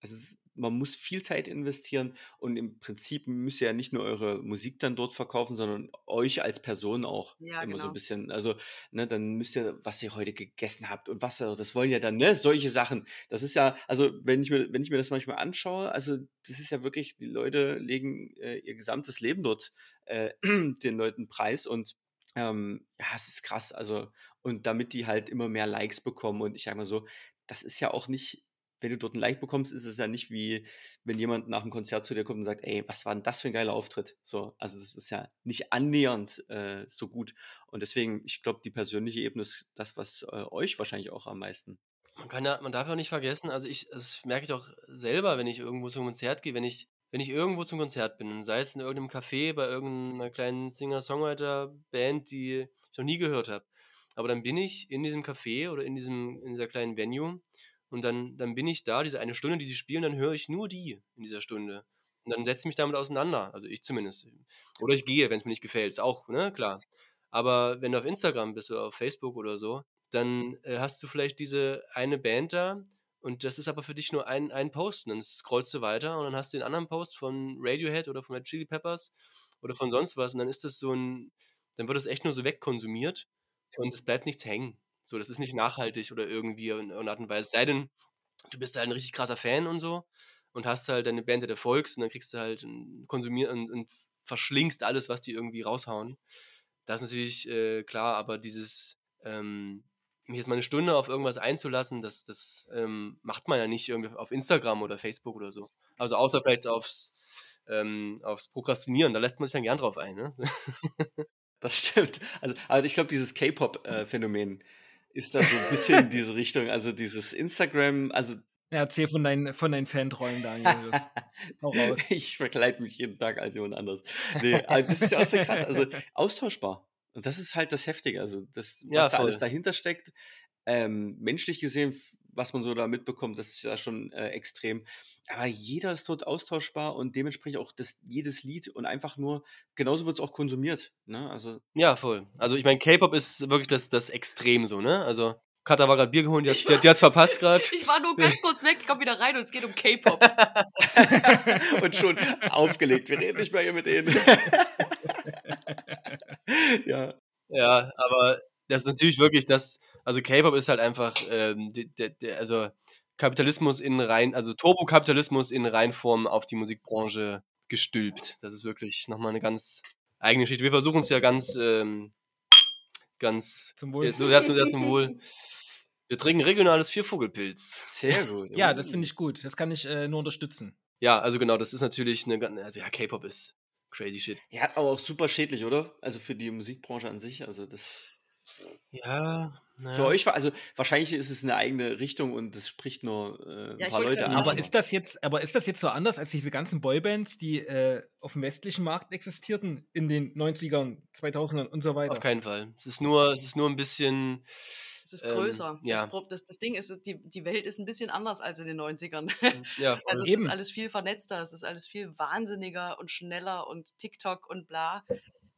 Speaker 2: es ist, man muss viel Zeit investieren und im Prinzip müsst ihr ja nicht nur eure Musik dann dort verkaufen, sondern euch als Person auch
Speaker 3: Ja,
Speaker 2: immer so ein
Speaker 3: genau.
Speaker 2: bisschen. Also, ne, dann müsst ihr, was ihr heute gegessen habt und was, ihr- das wollen ja dann, ne, solche Sachen. Das ist ja, also wenn ich mir, wenn ich mir das manchmal anschaue, also das ist ja wirklich, die Leute legen äh, ihr gesamtes Leben dort äh, den Leuten preis und ähm, ja, es ist krass. Also, und damit die halt immer mehr Likes bekommen und ich sage mal so, das ist ja auch nicht, wenn du dort ein Like bekommst, ist es ja nicht wie, wenn jemand nach dem Konzert zu dir kommt und sagt, ey, was war denn das für ein geiler Auftritt? So, also das ist ja nicht annähernd äh, so gut. Und deswegen, ich glaube, die persönliche Ebene ist das, was äh, euch wahrscheinlich auch am meisten.
Speaker 4: Man kann ja, man darf ja auch nicht vergessen, also ich, das merke ich doch selber, wenn ich irgendwo zum Konzert gehe, wenn ich, wenn ich irgendwo zum Konzert bin, sei es in irgendeinem Café, bei irgendeiner kleinen Singer-Songwriter-Band, die ich noch nie gehört habe. Aber dann bin ich in diesem Café oder in diesem, in dieser kleinen Venue und dann, dann bin ich da, diese eine Stunde, die sie spielen, dann höre ich nur die in dieser Stunde. Und dann setze ich mich damit auseinander, also ich zumindest. Oder ich gehe, wenn es mir nicht gefällt, ist auch, ne, klar. Aber wenn du auf Instagram bist oder auf Facebook oder so, dann äh, hast du vielleicht diese eine Band da und das ist aber für dich nur ein, ein Post. Und dann scrollst du weiter und dann hast du den anderen Post von Radiohead oder von Red Chili Peppers oder von sonst was und dann ist das so ein, dann wird das echt nur so wegkonsumiert und es bleibt nichts hängen. So, das ist nicht nachhaltig oder irgendwie in irgendeiner Art und Weise. Sei denn, du bist halt ein richtig krasser Fan und so und hast halt deine Band, der du folgst und dann kriegst du halt ein- konsumier und, und verschlingst alles, was die irgendwie raushauen. Das ist natürlich äh, klar, aber dieses, ähm, mich jetzt mal eine Stunde auf irgendwas einzulassen, das, das ähm, macht man ja nicht irgendwie auf Instagram oder Facebook oder so. Also außer vielleicht aufs, ähm, aufs Prokrastinieren, da lässt man sich dann gern drauf ein. Ne?
Speaker 2: Das stimmt. Also, aber ich glaube, dieses K-Pop-Phänomen ist da so ein bisschen in diese Richtung. Also dieses Instagram, also
Speaker 1: Ja, erzähl von deinen, von deinen Fanträumen, Daniel. Hau raus.
Speaker 2: ich verkleide mich jeden Tag als jemand anders. Nee, aber das ist ja auch so krass. Also austauschbar. Und das ist halt das Heftige. Also das,
Speaker 4: Ja,
Speaker 2: was da alles dahinter steckt, ähm, menschlich gesehen, was man so da mitbekommt, das ist ja schon äh, extrem. Aber jeder ist dort austauschbar und dementsprechend auch das, jedes Lied und einfach nur, genauso wird es auch konsumiert. Ne? Also
Speaker 4: Ja, voll. Also ich meine, K-Pop ist wirklich das, das Extrem so, ne? Also Katha war gerade Bier geholt, die, hat- die, hat- die hat's verpasst gerade.
Speaker 3: Ich war nur ganz kurz weg, ich komme wieder rein und es geht um K-Pop.
Speaker 2: und schon aufgelegt. Wir reden nicht mehr hier mit denen. ja.
Speaker 4: Ja, aber das ist natürlich wirklich das, also K-Pop ist halt einfach, ähm, der, der, der, also Kapitalismus in rein, also Turbokapitalismus in Reinform auf die Musikbranche gestülpt. Das ist wirklich nochmal eine ganz eigene Geschichte. Wir versuchen es ja ganz, ähm, ganz,
Speaker 1: Zum Wohl.
Speaker 4: Ja, so, ja, zum, ja, zum Wohl. Wir trinken regionales Viervogelpilz.
Speaker 2: Sehr gut.
Speaker 1: Ja, das finde ich gut. Das kann ich äh, nur unterstützen.
Speaker 4: Ja, also genau, das ist natürlich eine, ganz- also ja, K-Pop ist crazy shit.
Speaker 2: Ja, aber auch super schädlich, oder? Also für die Musikbranche an sich. Also das.
Speaker 4: Ja, naja.
Speaker 2: Für euch war, also wahrscheinlich ist es eine eigene Richtung und das spricht nur äh, ein
Speaker 3: Ja,
Speaker 2: paar Leute an.
Speaker 1: Aber ist das jetzt, aber ist das jetzt so anders als diese ganzen Boybands, die äh, auf dem westlichen Markt existierten in den 90ern, 2000ern und so weiter?
Speaker 4: Auf keinen Fall. Es ist nur, es ist nur ein bisschen.
Speaker 3: Es ist
Speaker 4: Ähm,
Speaker 3: größer.
Speaker 4: ja.
Speaker 3: Das, das, das Ding ist, die, die Welt ist ein bisschen anders als in den 90ern.
Speaker 4: Ja, voll.
Speaker 3: Also es
Speaker 1: Eben.
Speaker 3: ist alles viel vernetzter, es ist alles viel wahnsinniger und schneller und TikTok und bla.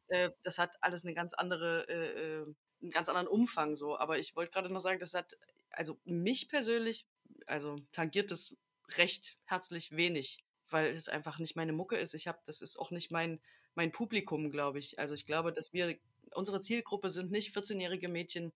Speaker 3: Äh, das hat alles eine ganz andere, äh, äh, einen ganz anderen Umfang so. Aber ich wollte gerade noch sagen, das hat, also mich persönlich, also tangiert das recht herzlich wenig, weil es einfach nicht meine Mucke ist. Ich habe, das ist auch nicht mein, mein Publikum, glaube ich. Also ich glaube, dass wir, unsere Zielgruppe sind nicht 14-jährige Mädchen,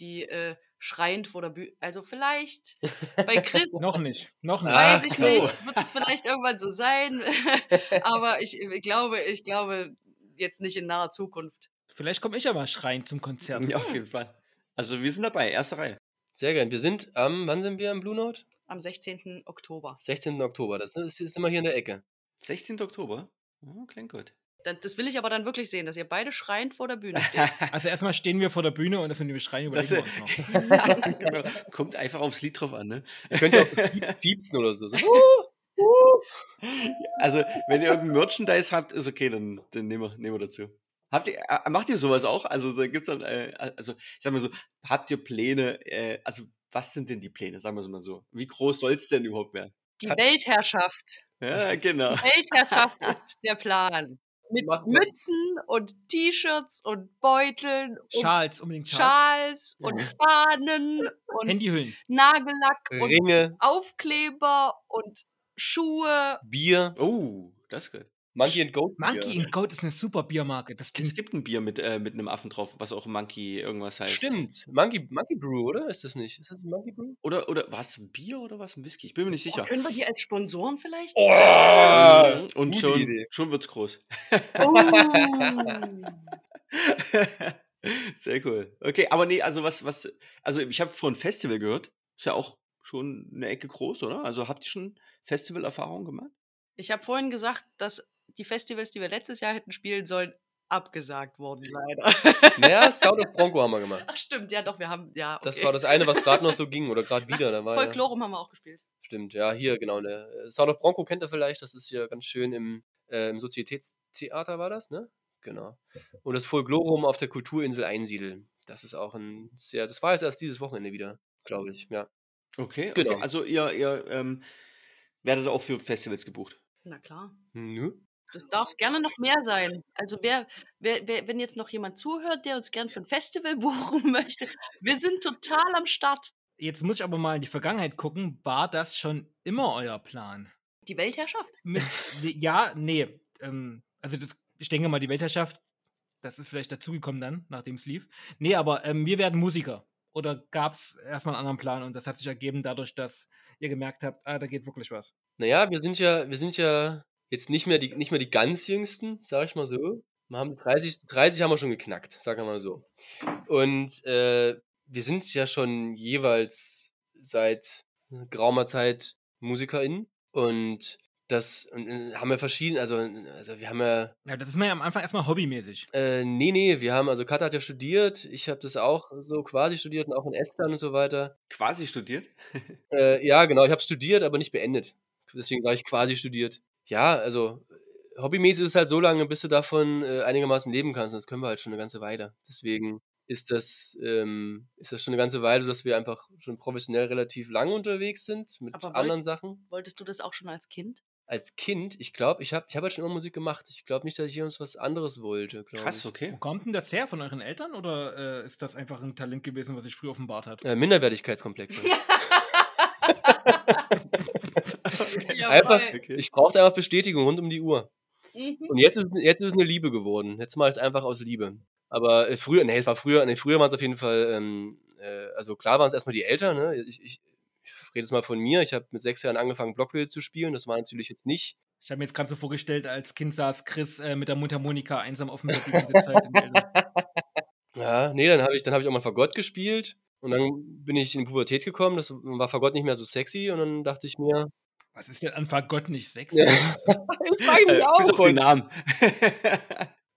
Speaker 3: die äh, schreiend vor der Bühne, also vielleicht bei Chris
Speaker 1: Noch nicht. Noch nicht.
Speaker 3: Weiß ich
Speaker 4: so.
Speaker 3: nicht, wird es vielleicht irgendwann so sein, aber ich, ich glaube, ich glaube jetzt nicht in naher Zukunft.
Speaker 1: Vielleicht komme ich ja mal schreien zum Konzert.
Speaker 2: Ja, auf jeden Fall. Also wir sind dabei, erste Reihe.
Speaker 4: Sehr gern. Wir sind am, wann sind wir am Blue Note?
Speaker 3: Am 16. Oktober.
Speaker 4: 16. Oktober. Das ist, ist immer hier in der Ecke.
Speaker 2: 16. Oktober. Oh, klingt gut.
Speaker 3: Dann, das will ich aber dann wirklich sehen, dass ihr beide schreiend vor der Bühne steht.
Speaker 1: Also erstmal stehen wir vor der Bühne und das sind die Schreien
Speaker 2: Das,
Speaker 1: überlegen wir uns noch.
Speaker 2: genau. Kommt einfach aufs Lied drauf an, ne?
Speaker 4: Ihr könnt ja auch piep- piepsen oder so. so.
Speaker 2: Also, wenn ihr irgendein Merchandise habt, ist okay, dann, dann nehmen, wir, nehmen wir dazu. Habt ihr, macht ihr sowas auch? Also, da gibt's dann, äh, also, ich sag mal so, habt ihr Pläne, äh, also, was sind denn die Pläne, sagen wir es mal so? Wie groß soll es denn überhaupt werden?
Speaker 3: Die
Speaker 4: Hat-
Speaker 3: Weltherrschaft.
Speaker 2: Ja, genau.
Speaker 3: Weltherrschaft ist der Plan. Mit
Speaker 4: wir.
Speaker 3: Mützen und T-Shirts und Beuteln und
Speaker 1: Schals, unbedingt Schals.
Speaker 3: Schals und Fahnen und
Speaker 1: Handyhüllen.
Speaker 3: Nagellack und
Speaker 4: Ringe,
Speaker 3: Aufkleber und Schuhe.
Speaker 4: Bier,
Speaker 2: Oh, das ist gut.
Speaker 4: Monkey and Goat
Speaker 1: Monkey
Speaker 4: Bier.
Speaker 1: and Goat ist eine super Biermarke. Das
Speaker 2: Es gibt ein Bier mit, äh, mit einem Affen drauf, was auch Monkey irgendwas heißt.
Speaker 4: Stimmt. Monkey, Monkey Brew, oder? Ist das nicht? Ist das ein Monkey Brew?
Speaker 2: Oder, oder war es ein Bier oder was? Ein Whisky? Ich bin mir nicht
Speaker 3: Oh,
Speaker 2: sicher.
Speaker 3: können wir die als Sponsoren vielleicht?
Speaker 4: Oh,
Speaker 2: Mhm. Und
Speaker 4: gute
Speaker 2: schon,
Speaker 4: Idee.
Speaker 2: schon wird's groß.
Speaker 3: Oh.
Speaker 2: Sehr cool. Okay, aber nee, also was, was, also ich habe von Festival gehört. Ist ja auch schon eine Ecke groß, oder? Also habt ihr schon Festival-Erfahrungen gemacht?
Speaker 3: Ich habe vorhin gesagt, dass die Festivals, die wir letztes Jahr hätten spielen sollen, abgesagt wurden, leider.
Speaker 4: Naja, Sound of Bronco haben wir gemacht.
Speaker 3: Ach stimmt, ja doch, wir haben, ja, okay.
Speaker 4: Das war das eine, was gerade noch so ging oder gerade wieder. Da war ja,
Speaker 3: Folklorum haben wir auch gespielt.
Speaker 4: stimmt, ja, hier, genau. Ne. Sound of Bronco kennt ihr vielleicht, das ist hier ganz schön im, äh, im Sozietätstheater war das, ne? Genau. Und das Folklorum auf der Kulturinsel Einsiedel. Das ist auch ein sehr, das war jetzt erst dieses Wochenende wieder, glaube ich, ja.
Speaker 2: Okay,
Speaker 4: Genau.
Speaker 2: okay. Also ihr, ihr ähm, werdet auch für Festivals gebucht.
Speaker 3: Na klar.
Speaker 4: Nö.
Speaker 3: Das darf gerne noch mehr sein. Also wer, wer, wer, wenn jetzt noch jemand zuhört, der uns gern für ein Festival buchen möchte, wir sind total am Start.
Speaker 1: Jetzt muss ich aber mal in die Vergangenheit gucken. War das schon immer euer Plan?
Speaker 3: Die Weltherrschaft?
Speaker 1: Mit, ja, nee. Ähm, also das, ich denke mal, die Weltherrschaft, das ist vielleicht dazugekommen dann, nachdem es lief. Nee, aber ähm, wir werden Musiker. Oder gab es erstmal einen anderen Plan und das hat sich ergeben dadurch, dass ihr gemerkt habt, ah, da geht wirklich was.
Speaker 4: Naja, wir sind ja, wir sind ja jetzt nicht mehr die, nicht mehr die ganz jüngsten, sag ich mal so. Wir haben 30, 30 haben wir schon geknackt, sagen wir mal so. Und äh, wir sind ja schon jeweils seit geraumer Zeit MusikerInnen und das und, äh, haben wir verschieden, also, also wir haben ja
Speaker 1: Ja, das ist mir ja am Anfang erstmal hobbymäßig.
Speaker 4: äh, nee, nee, wir haben, also Katha hat ja studiert, ich habe das auch so quasi studiert und auch in Estland und so weiter.
Speaker 2: Quasi studiert.
Speaker 4: Äh, ja, genau, ich habe studiert, aber nicht beendet. Deswegen sage ich quasi studiert. Ja, also hobbymäßig ist es halt so lange, bis du davon äh, einigermaßen leben kannst. Und das können wir halt schon eine ganze Weile. Deswegen ist das, ähm, ist das schon eine ganze Weile, dass wir einfach schon professionell relativ lange unterwegs sind mit
Speaker 3: Aber wollt-
Speaker 4: anderen Sachen.
Speaker 3: Wolltest du das auch schon als Kind?
Speaker 4: Als Kind, ich glaube, ich habe ich hab halt schon immer Musik gemacht. Ich glaube nicht, dass ich jemals was anderes wollte.
Speaker 2: Krass,
Speaker 4: ich.
Speaker 2: okay.
Speaker 1: Wo kommt denn das her von euren Eltern oder äh, ist das einfach ein Talent gewesen, was sich früh offenbart hat?
Speaker 4: Äh, Minderwertigkeitskomplexe.
Speaker 3: Jawohl.
Speaker 2: Okay.
Speaker 4: Ich brauchte einfach Bestätigung rund um die Uhr.
Speaker 3: Mhm.
Speaker 4: Und jetzt ist, jetzt ist es eine Liebe geworden. Jetzt mache ich es einfach aus Liebe. Aber äh, früher, nee, es war früher, nee, früher waren es auf jeden Fall, ähm, äh, also klar waren es erstmal die Eltern, ne? Ich, ich, ich rede jetzt mal von mir. Ich habe mit sechs Jahren angefangen, Blockflöte zu spielen. Das war natürlich jetzt nicht.
Speaker 1: Ich habe mir jetzt gerade so vorgestellt, als Kind saß Chris äh, mit der Mundharmonika einsam auf dem Bett die ganze Zeit.
Speaker 4: Ja, nee, dann habe ich, dann hab ich auch mal Fagott gespielt. Und dann bin ich in die Pubertät gekommen. Das war Fagott nicht mehr so sexy. Und dann dachte ich mir,
Speaker 1: Was ist denn an Fagott nicht sexy?
Speaker 4: Ja. jetzt frage ich
Speaker 2: Äh,
Speaker 4: mich auch.
Speaker 2: bis auf den Namen.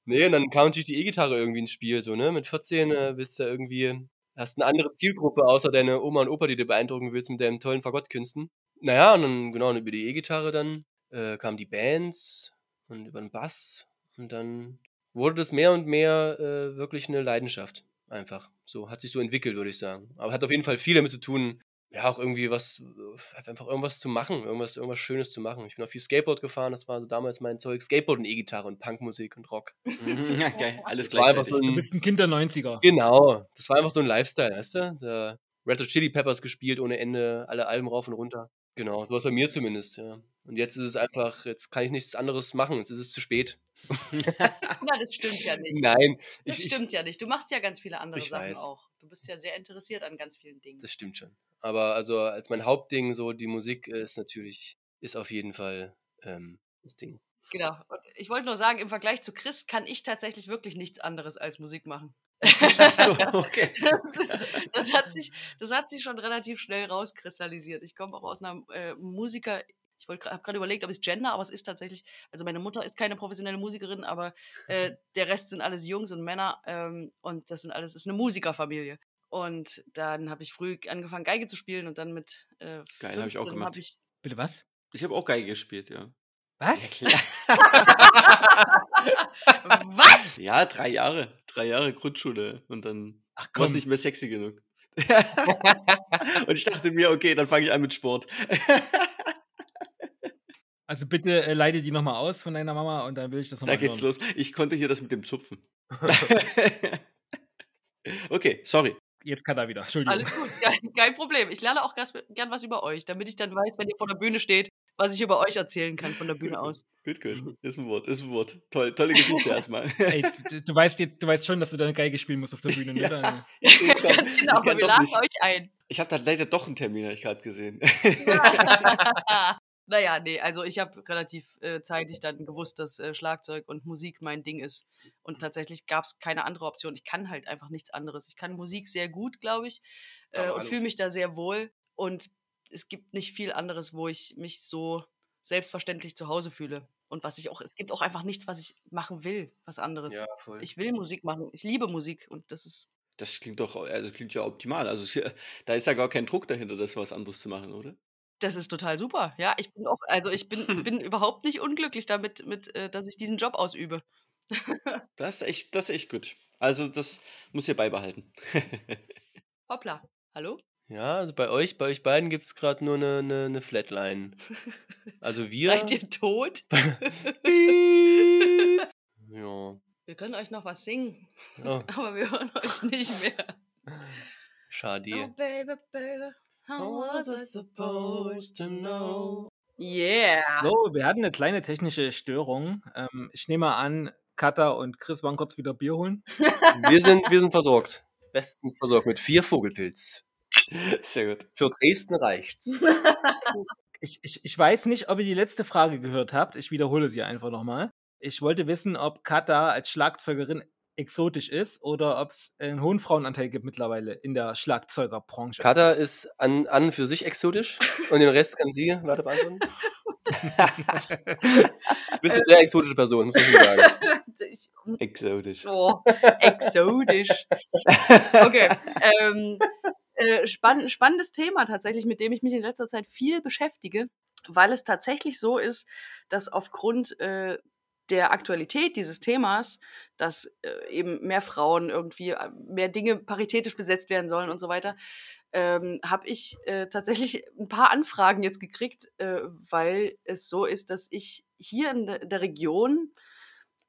Speaker 4: Nee, und dann kam natürlich die E-Gitarre irgendwie ins Spiel. So, ne? Mit 14 äh, willst du da irgendwie, hast eine andere Zielgruppe außer deine Oma und Opa, die du beeindrucken willst mit deinen tollen Fagottkünsten. Naja, und dann, genau, und über die E-Gitarre dann äh, kamen die Bands und über den Bass. Und dann wurde das mehr und mehr äh, wirklich eine Leidenschaft. Einfach. So, hat sich so entwickelt, würde ich sagen. Aber hat auf jeden Fall viel damit zu tun, ja, auch irgendwie was, äh, einfach irgendwas zu machen, irgendwas, irgendwas Schönes zu machen. Ich bin auch viel Skateboard gefahren, das war so damals mein Zeug. Skateboard und E-Gitarre und Punkmusik und Rock.
Speaker 2: Mhm, ja, geil. Alles gleichzeitig.
Speaker 4: so
Speaker 1: Du
Speaker 4: ein,
Speaker 1: bist ein Kind der 90er.
Speaker 4: genau, das war einfach so ein Lifestyle, weißt du? Da Red Hot Chili Peppers gespielt ohne Ende, alle Alben rauf und runter. Genau, sowas bei mir zumindest, ja. Und jetzt ist es einfach, jetzt kann ich nichts anderes machen, jetzt ist es zu spät.
Speaker 3: Na, das stimmt ja nicht.
Speaker 4: Nein,
Speaker 3: Das
Speaker 4: ich, ich,
Speaker 3: stimmt ja nicht. Du machst ja ganz viele andere
Speaker 4: Ich
Speaker 3: Sachen
Speaker 4: weiß.
Speaker 3: auch. Du bist ja sehr interessiert an ganz vielen Dingen.
Speaker 4: das stimmt schon. Aber also als mein Hauptding so die Musik ist natürlich, ist auf jeden Fall ähm, das Ding.
Speaker 3: Genau. Und ich wollte nur sagen, im Vergleich zu Chris kann ich tatsächlich wirklich nichts anderes als Musik machen.
Speaker 2: so, okay.
Speaker 3: das, ist, das, hat sich, das hat sich schon relativ schnell rauskristallisiert. Ich komme auch aus einer äh, Ich habe gerade überlegt, ob es Gender, aber es ist tatsächlich, also meine Mutter ist keine professionelle Musikerin, aber äh, der Rest sind alles Jungs und Männer ähm, und das sind alles, ist eine Musikerfamilie. Und dann habe ich früh angefangen, Geige zu spielen und dann mit äh,
Speaker 2: Geil, habe ich auch
Speaker 3: 15
Speaker 2: gemacht.
Speaker 3: ich
Speaker 1: Bitte was?
Speaker 2: Ich habe auch Geige gespielt, ja.
Speaker 1: Was?
Speaker 2: Ja,
Speaker 3: Was?
Speaker 2: ja, drei Jahre. Drei Jahre Grundschule. Und dann
Speaker 1: Ach
Speaker 2: war es nicht mehr sexy genug. und ich dachte mir, okay, dann fange ich an mit Sport.
Speaker 1: Also bitte äh, leite die nochmal aus von deiner Mama und dann will ich das
Speaker 2: Da
Speaker 1: nochmal
Speaker 2: geht's
Speaker 1: hören.
Speaker 2: los. Ich konnte hier das mit dem Zupfen. okay, sorry.
Speaker 1: Jetzt kann er wieder. Entschuldigung.
Speaker 3: Alles gut, kein, kein Problem. Ich lerne auch gern was über euch, damit ich dann weiß, wenn ihr vor der Bühne steht, was ich über euch erzählen kann von der Bühne aus.
Speaker 2: Gut, gut. Ist ein Wort, ist ein Wort. Toll, tolle Geschichte erstmal.
Speaker 1: Ey, du, du, weißt, du weißt schon, dass du deine Geige spielen musst auf der Bühne, ne?
Speaker 2: Ja. Ich kann-
Speaker 3: Ganz genau,
Speaker 2: kann
Speaker 3: wir laden euch ein.
Speaker 2: Ich habe da leider doch einen Termin, habe ich gerade gesehen.
Speaker 3: naja, nee, also ich habe relativ äh, zeitig dann gewusst, dass äh, Schlagzeug und Musik mein Ding ist. Und tatsächlich gab es keine andere Option. Ich kann halt einfach nichts anderes. Ich kann Musik sehr gut, glaube ich, äh,
Speaker 4: Aber
Speaker 3: und fühle mich da sehr wohl. Und es gibt nicht viel anderes, wo ich mich so selbstverständlich zu Hause fühle. Und was ich auch, es gibt auch einfach nichts, was ich machen will, was anderes.
Speaker 4: Ja.
Speaker 3: Ich will Musik machen. Ich liebe Musik und das ist
Speaker 2: Das klingt doch, also klingt ja optimal. Also da ist ja gar kein Druck dahinter, das was anderes zu machen, oder?
Speaker 3: Das ist total super. Ja, ich bin auch, also ich bin, bin überhaupt nicht unglücklich damit, mit, äh, dass ich diesen Job ausübe.
Speaker 2: Das ist echt, das ist echt gut. Also das muss ihr beibehalten.
Speaker 3: Hoppla. Hallo?
Speaker 4: Ja, also bei euch, bei euch beiden gibt es gerade nur eine, eine, eine Flatline. Also wir.
Speaker 3: Seid ihr tot?
Speaker 4: Ja.
Speaker 3: Wir können euch noch was singen,
Speaker 4: Oh,
Speaker 3: aber wir hören euch nicht mehr. Oh,
Speaker 4: schade.
Speaker 3: baby, baby, how was I supposed
Speaker 4: to know?
Speaker 3: Yeah.
Speaker 1: So, wir hatten eine kleine technische Störung. Ähm, ich nehme mal an, Katha und Chris waren kurz wieder Bier holen.
Speaker 4: Wir sind, wir sind versorgt. Bestens versorgt mit vier Vogelpilz.
Speaker 2: Sehr gut.
Speaker 4: Für Dresden reicht's.
Speaker 1: Ich, ich, ich weiß nicht, ob ihr die letzte Frage gehört habt. Ich wiederhole sie einfach nochmal. Ich wollte wissen, ob Katha als Schlagzeugerin exotisch ist oder ob es einen hohen Frauenanteil gibt mittlerweile in der Schlagzeugerbranche.
Speaker 4: Kata ist an, an für sich exotisch und den Rest kann sie weiter beantworten. Du bist eine sehr exotische Person, muss schon sagen.
Speaker 3: Ich,
Speaker 2: Exotisch.
Speaker 3: oh, exotisch. Okay. Ähm, äh, spann spannendes Thema tatsächlich, mit dem ich mich in letzter Zeit viel beschäftige, weil es tatsächlich so ist, dass aufgrund äh, der Aktualität dieses Themas, dass äh, eben mehr Frauen irgendwie äh, mehr Dinge paritätisch besetzt werden sollen und so weiter, ähm, habe ich äh, tatsächlich ein paar Anfragen jetzt gekriegt, äh, weil es so ist, dass ich hier in de der Region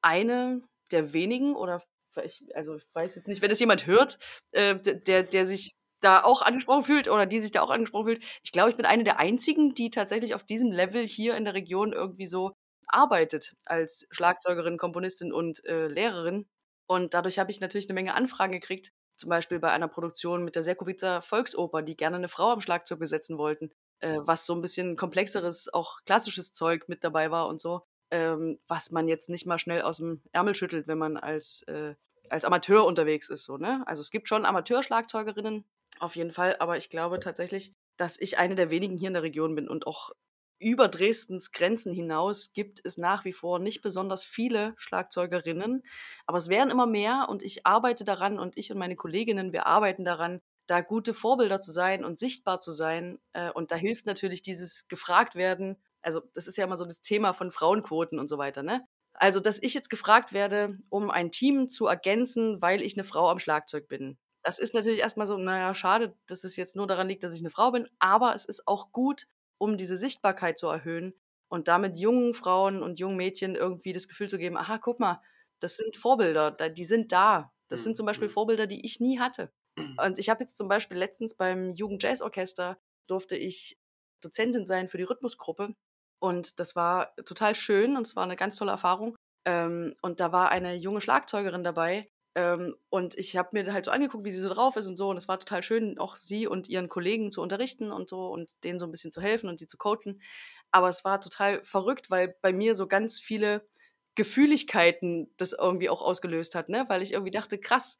Speaker 3: eine der wenigen oder ich, also ich weiß jetzt nicht, wenn das jemand hört, äh, der, der sich da auch angesprochen fühlt oder die sich da auch angesprochen fühlt. Ich glaube, ich bin eine der einzigen, die tatsächlich auf diesem Level hier in der Region irgendwie so arbeitet als Schlagzeugerin, Komponistin und äh, Lehrerin. Und dadurch habe ich natürlich eine Menge Anfragen gekriegt, zum Beispiel bei einer Produktion mit der Serkowitzer Volksoper, die gerne eine Frau am Schlagzeug besetzen wollten, äh, was so ein bisschen komplexeres, auch klassisches Zeug mit dabei war und so, ähm, was man jetzt nicht mal schnell aus dem Ärmel schüttelt, wenn man als, äh, als Amateur unterwegs ist. So, ne? Also es gibt schon Amateurschlagzeugerinnen, auf jeden Fall, aber ich glaube tatsächlich, dass ich eine der wenigen hier in der Region bin und auch über Dresdens Grenzen hinaus gibt es nach wie vor nicht besonders viele Schlagzeugerinnen, aber es werden immer mehr und ich arbeite daran und ich und meine Kolleginnen, wir arbeiten daran, da gute Vorbilder zu sein und sichtbar zu sein. Äh, und da hilft natürlich dieses gefragt werden. Also das ist ja immer so das Thema von Frauenquoten und so weiter, ne? Also, dass ich jetzt gefragt werde, um ein Team zu ergänzen, weil ich eine Frau am Schlagzeug bin. Das ist natürlich erstmal so, naja, schade, dass es jetzt nur daran liegt, dass ich eine Frau bin, aber es ist auch gut, um diese Sichtbarkeit zu erhöhen und damit jungen Frauen und jungen Mädchen irgendwie das Gefühl zu geben, aha, guck mal, das sind Vorbilder, die sind da. Das sind zum Beispiel
Speaker 4: Mhm.
Speaker 3: Vorbilder, die ich nie hatte. Und ich habe jetzt zum Beispiel letztens beim Jugendjazzorchester durfte ich Dozentin sein für die Rhythmusgruppe. Und das war total schön und es war eine ganz tolle Erfahrung. Ähm, und da war eine junge Schlagzeugerin dabei. Ähm, und ich habe mir halt so angeguckt, wie sie so drauf ist und so. Und es war total schön, auch sie und ihren Kollegen zu unterrichten und so und denen so ein bisschen zu helfen und sie zu coachen. Aber es war total verrückt, weil bei mir so ganz viele Gefühligkeiten das irgendwie auch ausgelöst hat, ne? Weil ich irgendwie dachte, krass,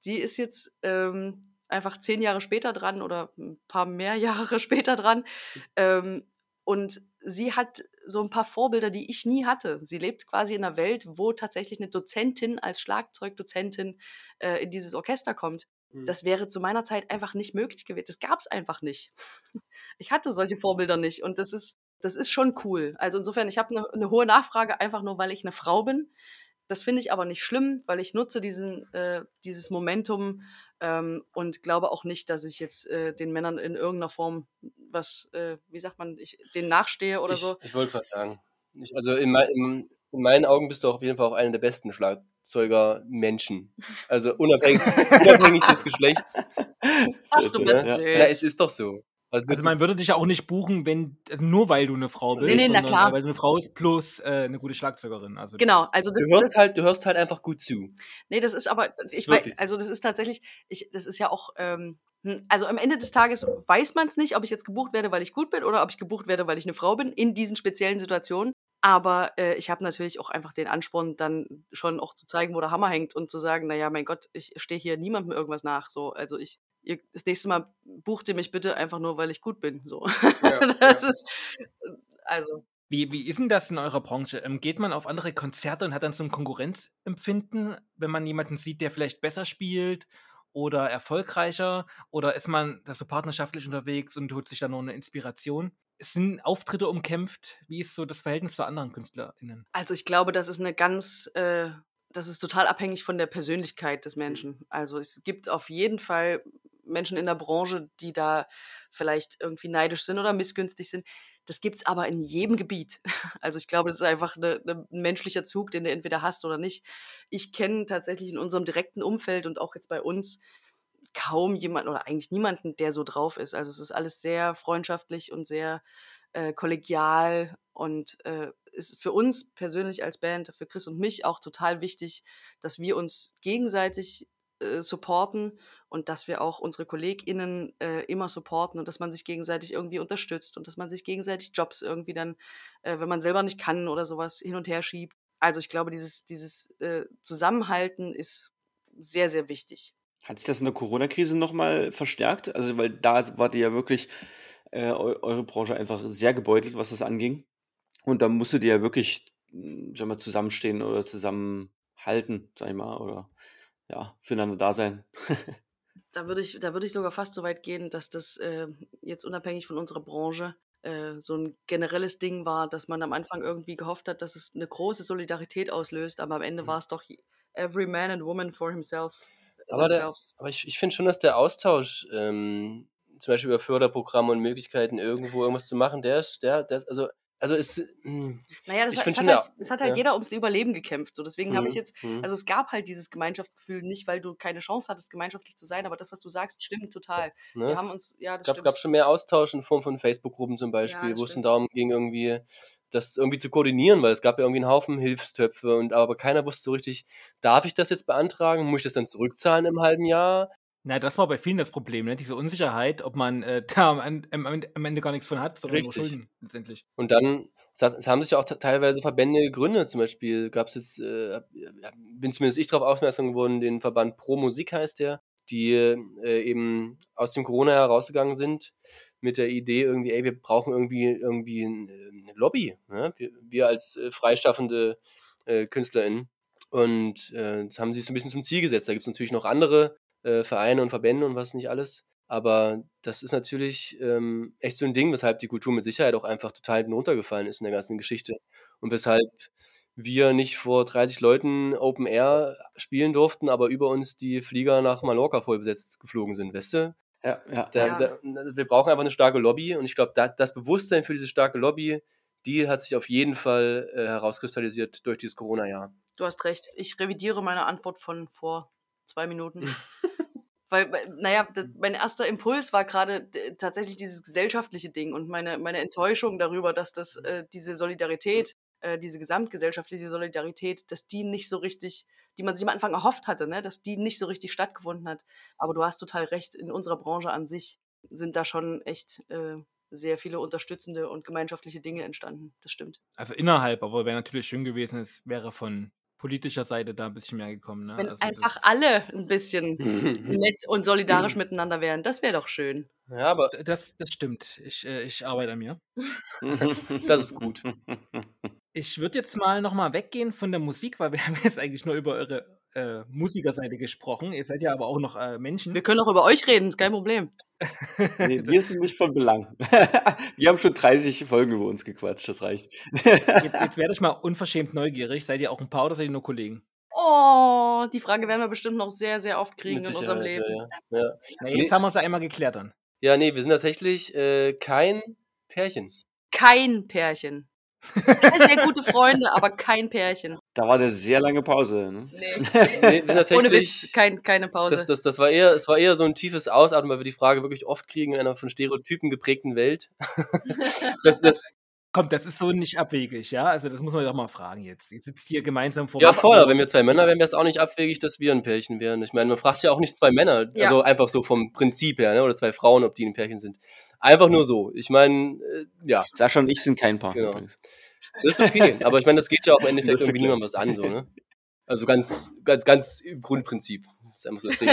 Speaker 3: sie ist jetzt ähm, einfach zehn Jahre später dran oder ein paar mehr Jahre später dran. Ähm, und sie hat so ein paar Vorbilder, die ich nie hatte. Sie lebt quasi in einer Welt, wo tatsächlich eine Dozentin als Schlagzeugdozentin äh, in dieses Orchester kommt.
Speaker 4: Mhm.
Speaker 3: Das wäre zu meiner Zeit einfach nicht möglich gewesen. Das gab es einfach nicht. Ich hatte solche Vorbilder nicht und das ist, das ist schon cool. Also insofern, ich habe eine ne hohe Nachfrage, einfach nur, weil ich eine Frau bin. Das finde ich aber nicht schlimm, weil ich nutze diesen, äh, dieses Momentum ähm, und glaube auch nicht, dass ich jetzt äh, den Männern in irgendeiner Form was, äh, wie sagt man, ich denen nachstehe oder
Speaker 4: ich,
Speaker 3: so.
Speaker 4: Ich wollte was sagen. Ich, also in, mein, in, in, meinen Augen bist du auf jeden Fall auch einer der besten Schlagzeuger Menschen. Also unabhängig, unabhängig des Geschlechts.
Speaker 3: Ach, du bist
Speaker 4: ja.
Speaker 3: süß.
Speaker 4: Na, es ist doch so.
Speaker 1: Also, also man würde dich ja auch nicht buchen, wenn nur weil du eine Frau bist,
Speaker 3: nee, nee, na klar.
Speaker 1: weil du eine Frau bist plus äh, eine gute Schlagzeugerin. Also
Speaker 3: genau, also das,
Speaker 4: du hörst
Speaker 3: das,
Speaker 4: halt, du hörst halt einfach gut zu.
Speaker 3: Nee, das ist aber,
Speaker 4: Das
Speaker 3: ich
Speaker 4: ist
Speaker 3: weiß, also das ist tatsächlich, ich, das ist ja auch, ähm, hm, also am Ende des Tages weiß man es nicht, ob ich jetzt gebucht werde, weil ich gut bin oder ob ich gebucht werde, weil ich eine Frau bin, in diesen speziellen Situationen. Aber äh, ich habe natürlich auch einfach den Ansporn, dann schon auch zu zeigen, wo der Hammer hängt und zu sagen, naja, mein Gott, ich stehe hier niemandem irgendwas nach. So, also ich, ihr, das nächste Mal bucht ihr mich bitte einfach nur, weil ich gut bin. So.
Speaker 4: Ja,
Speaker 3: das
Speaker 4: ja.
Speaker 3: ist, also.
Speaker 1: Wie, wie ist denn das in eurer Branche? Ähm, geht man auf andere Konzerte und hat dann so ein Konkurrenzempfinden, wenn man jemanden sieht, der vielleicht besser spielt oder erfolgreicher? Oder ist man da so partnerschaftlich unterwegs und holt sich da noch eine Inspiration? Sind Auftritte umkämpft? Wie ist so das Verhältnis zu anderen KünstlerInnen?
Speaker 3: Also ich glaube, das ist eine ganz, äh, das ist total abhängig von der Persönlichkeit des Menschen. Also es gibt auf jeden Fall Menschen in der Branche, die da vielleicht irgendwie neidisch sind oder missgünstig sind. Das gibt es aber in jedem Gebiet. Also ich glaube, das ist einfach eine, eine, ein menschlicher Zug, den du entweder hast oder nicht. Ich kenne tatsächlich in unserem direkten Umfeld und auch jetzt bei uns kaum jemanden oder eigentlich niemanden, der so drauf ist. Also es ist alles sehr freundschaftlich und sehr äh, kollegial und äh, ist für uns persönlich als Band, für Chris und mich auch total wichtig, dass wir uns gegenseitig äh, supporten und dass wir auch unsere KollegInnen äh, immer supporten und dass man sich gegenseitig irgendwie unterstützt und dass man sich gegenseitig Jobs irgendwie dann, äh, wenn man selber nicht kann oder sowas, hin und her schiebt. Also ich glaube, dieses, dieses äh, Zusammenhalten ist sehr, sehr wichtig.
Speaker 2: Hat sich das in der Corona-Krise nochmal verstärkt? Also, weil da wart ihr ja wirklich, äh, eu eure Branche einfach sehr gebeutelt, was das anging. Und da musstet ihr ja wirklich, hm, sagen wir, zusammenstehen oder zusammenhalten, sag ich mal, oder ja, füreinander da sein.
Speaker 3: Da würde ich, da würde ich sogar fast so weit gehen, dass das äh, jetzt unabhängig von unserer Branche äh, so ein generelles Ding war, dass man am Anfang irgendwie gehofft hat, dass es eine große Solidarität auslöst, aber am Ende
Speaker 4: Mhm.
Speaker 3: war es doch every man and woman for himself.
Speaker 4: Aber, der, aber ich, ich finde schon, dass der Austausch, ähm, zum Beispiel über Förderprogramme und Möglichkeiten, irgendwo irgendwas zu machen, der ist, der, der ist, also, also ist, hm,
Speaker 3: Naja, das,
Speaker 4: ich
Speaker 3: es hat, halt,
Speaker 4: ja,
Speaker 3: es hat halt
Speaker 4: ja.
Speaker 3: jeder ums Überleben gekämpft. So, deswegen habe ich
Speaker 4: Mhm,
Speaker 3: jetzt,
Speaker 4: mhm.
Speaker 3: also es gab halt dieses Gemeinschaftsgefühl nicht, weil du keine Chance hattest, gemeinschaftlich zu sein, aber das, was du sagst, stimmt total.
Speaker 4: Ne,
Speaker 3: Wir
Speaker 4: es
Speaker 3: haben uns, ja, das
Speaker 4: gab,
Speaker 3: stimmt.
Speaker 4: gab schon mehr Austausch in Form von Facebook-Gruppen zum
Speaker 3: Ja,
Speaker 4: Beispiel, wo es dann darum ging, irgendwie das irgendwie zu koordinieren, weil es gab ja irgendwie einen Haufen Hilfstöpfe und aber keiner wusste so richtig, darf ich das jetzt beantragen? Muss ich das dann zurückzahlen im halben Jahr?
Speaker 1: Na, das war bei vielen das Problem, ne? Diese Unsicherheit, ob man äh, da am, Ende- am, am Ende gar nichts von hat, sondern nur
Speaker 4: Richtig.
Speaker 1: Schulden letztendlich.
Speaker 4: Und dann es haben sich ja auch te- teilweise Verbände gegründet. Zum Beispiel gab es jetzt, äh, bin zumindest ich darauf aufmerksam geworden, den Verband Pro Musik heißt der, die äh, eben aus dem Corona herausgegangen sind mit der Idee irgendwie, ey, wir brauchen irgendwie irgendwie ein- eine Lobby. Ne? Wir, wir als äh, freischaffende äh, KünstlerInnen. Und äh, das haben sie sich so ein bisschen zum Ziel gesetzt. Da gibt es natürlich noch andere äh, Vereine und Verbände und was nicht alles. Aber das ist natürlich ähm, echt so ein Ding, weshalb die Kultur mit Sicherheit auch einfach total runtergefallen ist in der ganzen Geschichte. Und weshalb wir nicht vor 30 Leuten Open Air spielen durften, aber über uns die Flieger nach Mallorca voll besetzt geflogen sind, weißt du?
Speaker 2: Ja, ja,
Speaker 4: Da.
Speaker 2: Ja.
Speaker 4: da, wir brauchen einfach eine starke Lobby und ich glaube, da, das Bewusstsein für diese starke Lobby, die hat sich auf jeden Fall äh, herauskristallisiert durch dieses Corona-Jahr.
Speaker 3: Du hast recht. Ich revidiere meine Antwort von vor zwei Minuten.
Speaker 4: Mhm.
Speaker 3: Weil, naja, das, mein erster Impuls war gerade d- tatsächlich dieses gesellschaftliche Ding und meine, meine Enttäuschung darüber, dass das äh, diese Solidarität, äh, diese gesamtgesellschaftliche Solidarität, dass die nicht so richtig, die man sich am Anfang erhofft hatte, ne, dass die nicht so richtig stattgefunden hat. Aber du hast total recht, in unserer Branche an sich sind da schon echt äh, sehr viele unterstützende und gemeinschaftliche Dinge entstanden. Das stimmt.
Speaker 1: Also innerhalb, aber wäre natürlich schön gewesen, es wäre von politischer Seite da ein bisschen mehr gekommen. Ne?
Speaker 3: Wenn
Speaker 1: Also
Speaker 3: einfach
Speaker 1: das,
Speaker 3: alle ein bisschen nett und solidarisch miteinander wären, das wäre doch schön.
Speaker 4: Ja, aber
Speaker 1: Das, das stimmt. Ich, äh, ich arbeite an mir.
Speaker 4: das ist gut.
Speaker 1: Ich würde jetzt mal nochmal weggehen von der Musik, weil wir haben jetzt eigentlich nur über eure äh, Musikerseite gesprochen. Ihr seid ja aber auch noch äh, Menschen.
Speaker 3: Wir können auch über euch reden, ist kein Problem.
Speaker 2: Nee, wir sind nicht von Belang. wir haben schon 30 Folgen über uns gequatscht, das reicht.
Speaker 1: Jetzt, jetzt werde ich mal unverschämt neugierig. Seid ihr auch ein Paar oder seid ihr nur Kollegen?
Speaker 3: Oh, die Frage werden wir bestimmt noch sehr, sehr oft kriegen
Speaker 4: Mit
Speaker 3: in unserem Leben.
Speaker 4: Ja, ja.
Speaker 1: Na,
Speaker 4: Nee.
Speaker 1: jetzt haben wir es ja einmal geklärt dann.
Speaker 4: ja, nee, wir sind tatsächlich äh, kein Pärchen.
Speaker 3: Kein Pärchen. Sehr, sehr gute Freunde, aber kein Pärchen.
Speaker 2: Da war eine sehr lange Pause. Ne?
Speaker 3: Nee.
Speaker 4: Nee,
Speaker 3: Ohne. Witz, kein, keine Pause.
Speaker 4: Das, das, das war eher, es war eher so ein tiefes Ausatmen, weil wir die Frage wirklich oft kriegen in einer von Stereotypen geprägten Welt. das, das,
Speaker 1: Kommt, das ist so nicht abwegig, ja? Also das muss man doch mal fragen jetzt. Ihr sitzt hier gemeinsam vor
Speaker 4: ja, voll, aber wenn wir zwei Männer wären, wäre es auch nicht abwegig, dass wir ein Pärchen wären. Ich meine, man fragt ja auch nicht zwei Männer,
Speaker 3: Ja.
Speaker 4: also einfach so vom Prinzip her, ne? oder zwei Frauen, ob die ein Pärchen sind. Einfach nur so. Ich meine, äh, ja,
Speaker 2: Sascha und ich sind kein Paar.
Speaker 4: Genau.
Speaker 2: übrigens.
Speaker 4: das ist okay. aber ich meine, das geht ja auch im Endeffekt
Speaker 2: ist
Speaker 4: irgendwie niemandem was an, so, ne? Also ganz, ganz, ganz im Grundprinzip. Das ist einfach so das Ding.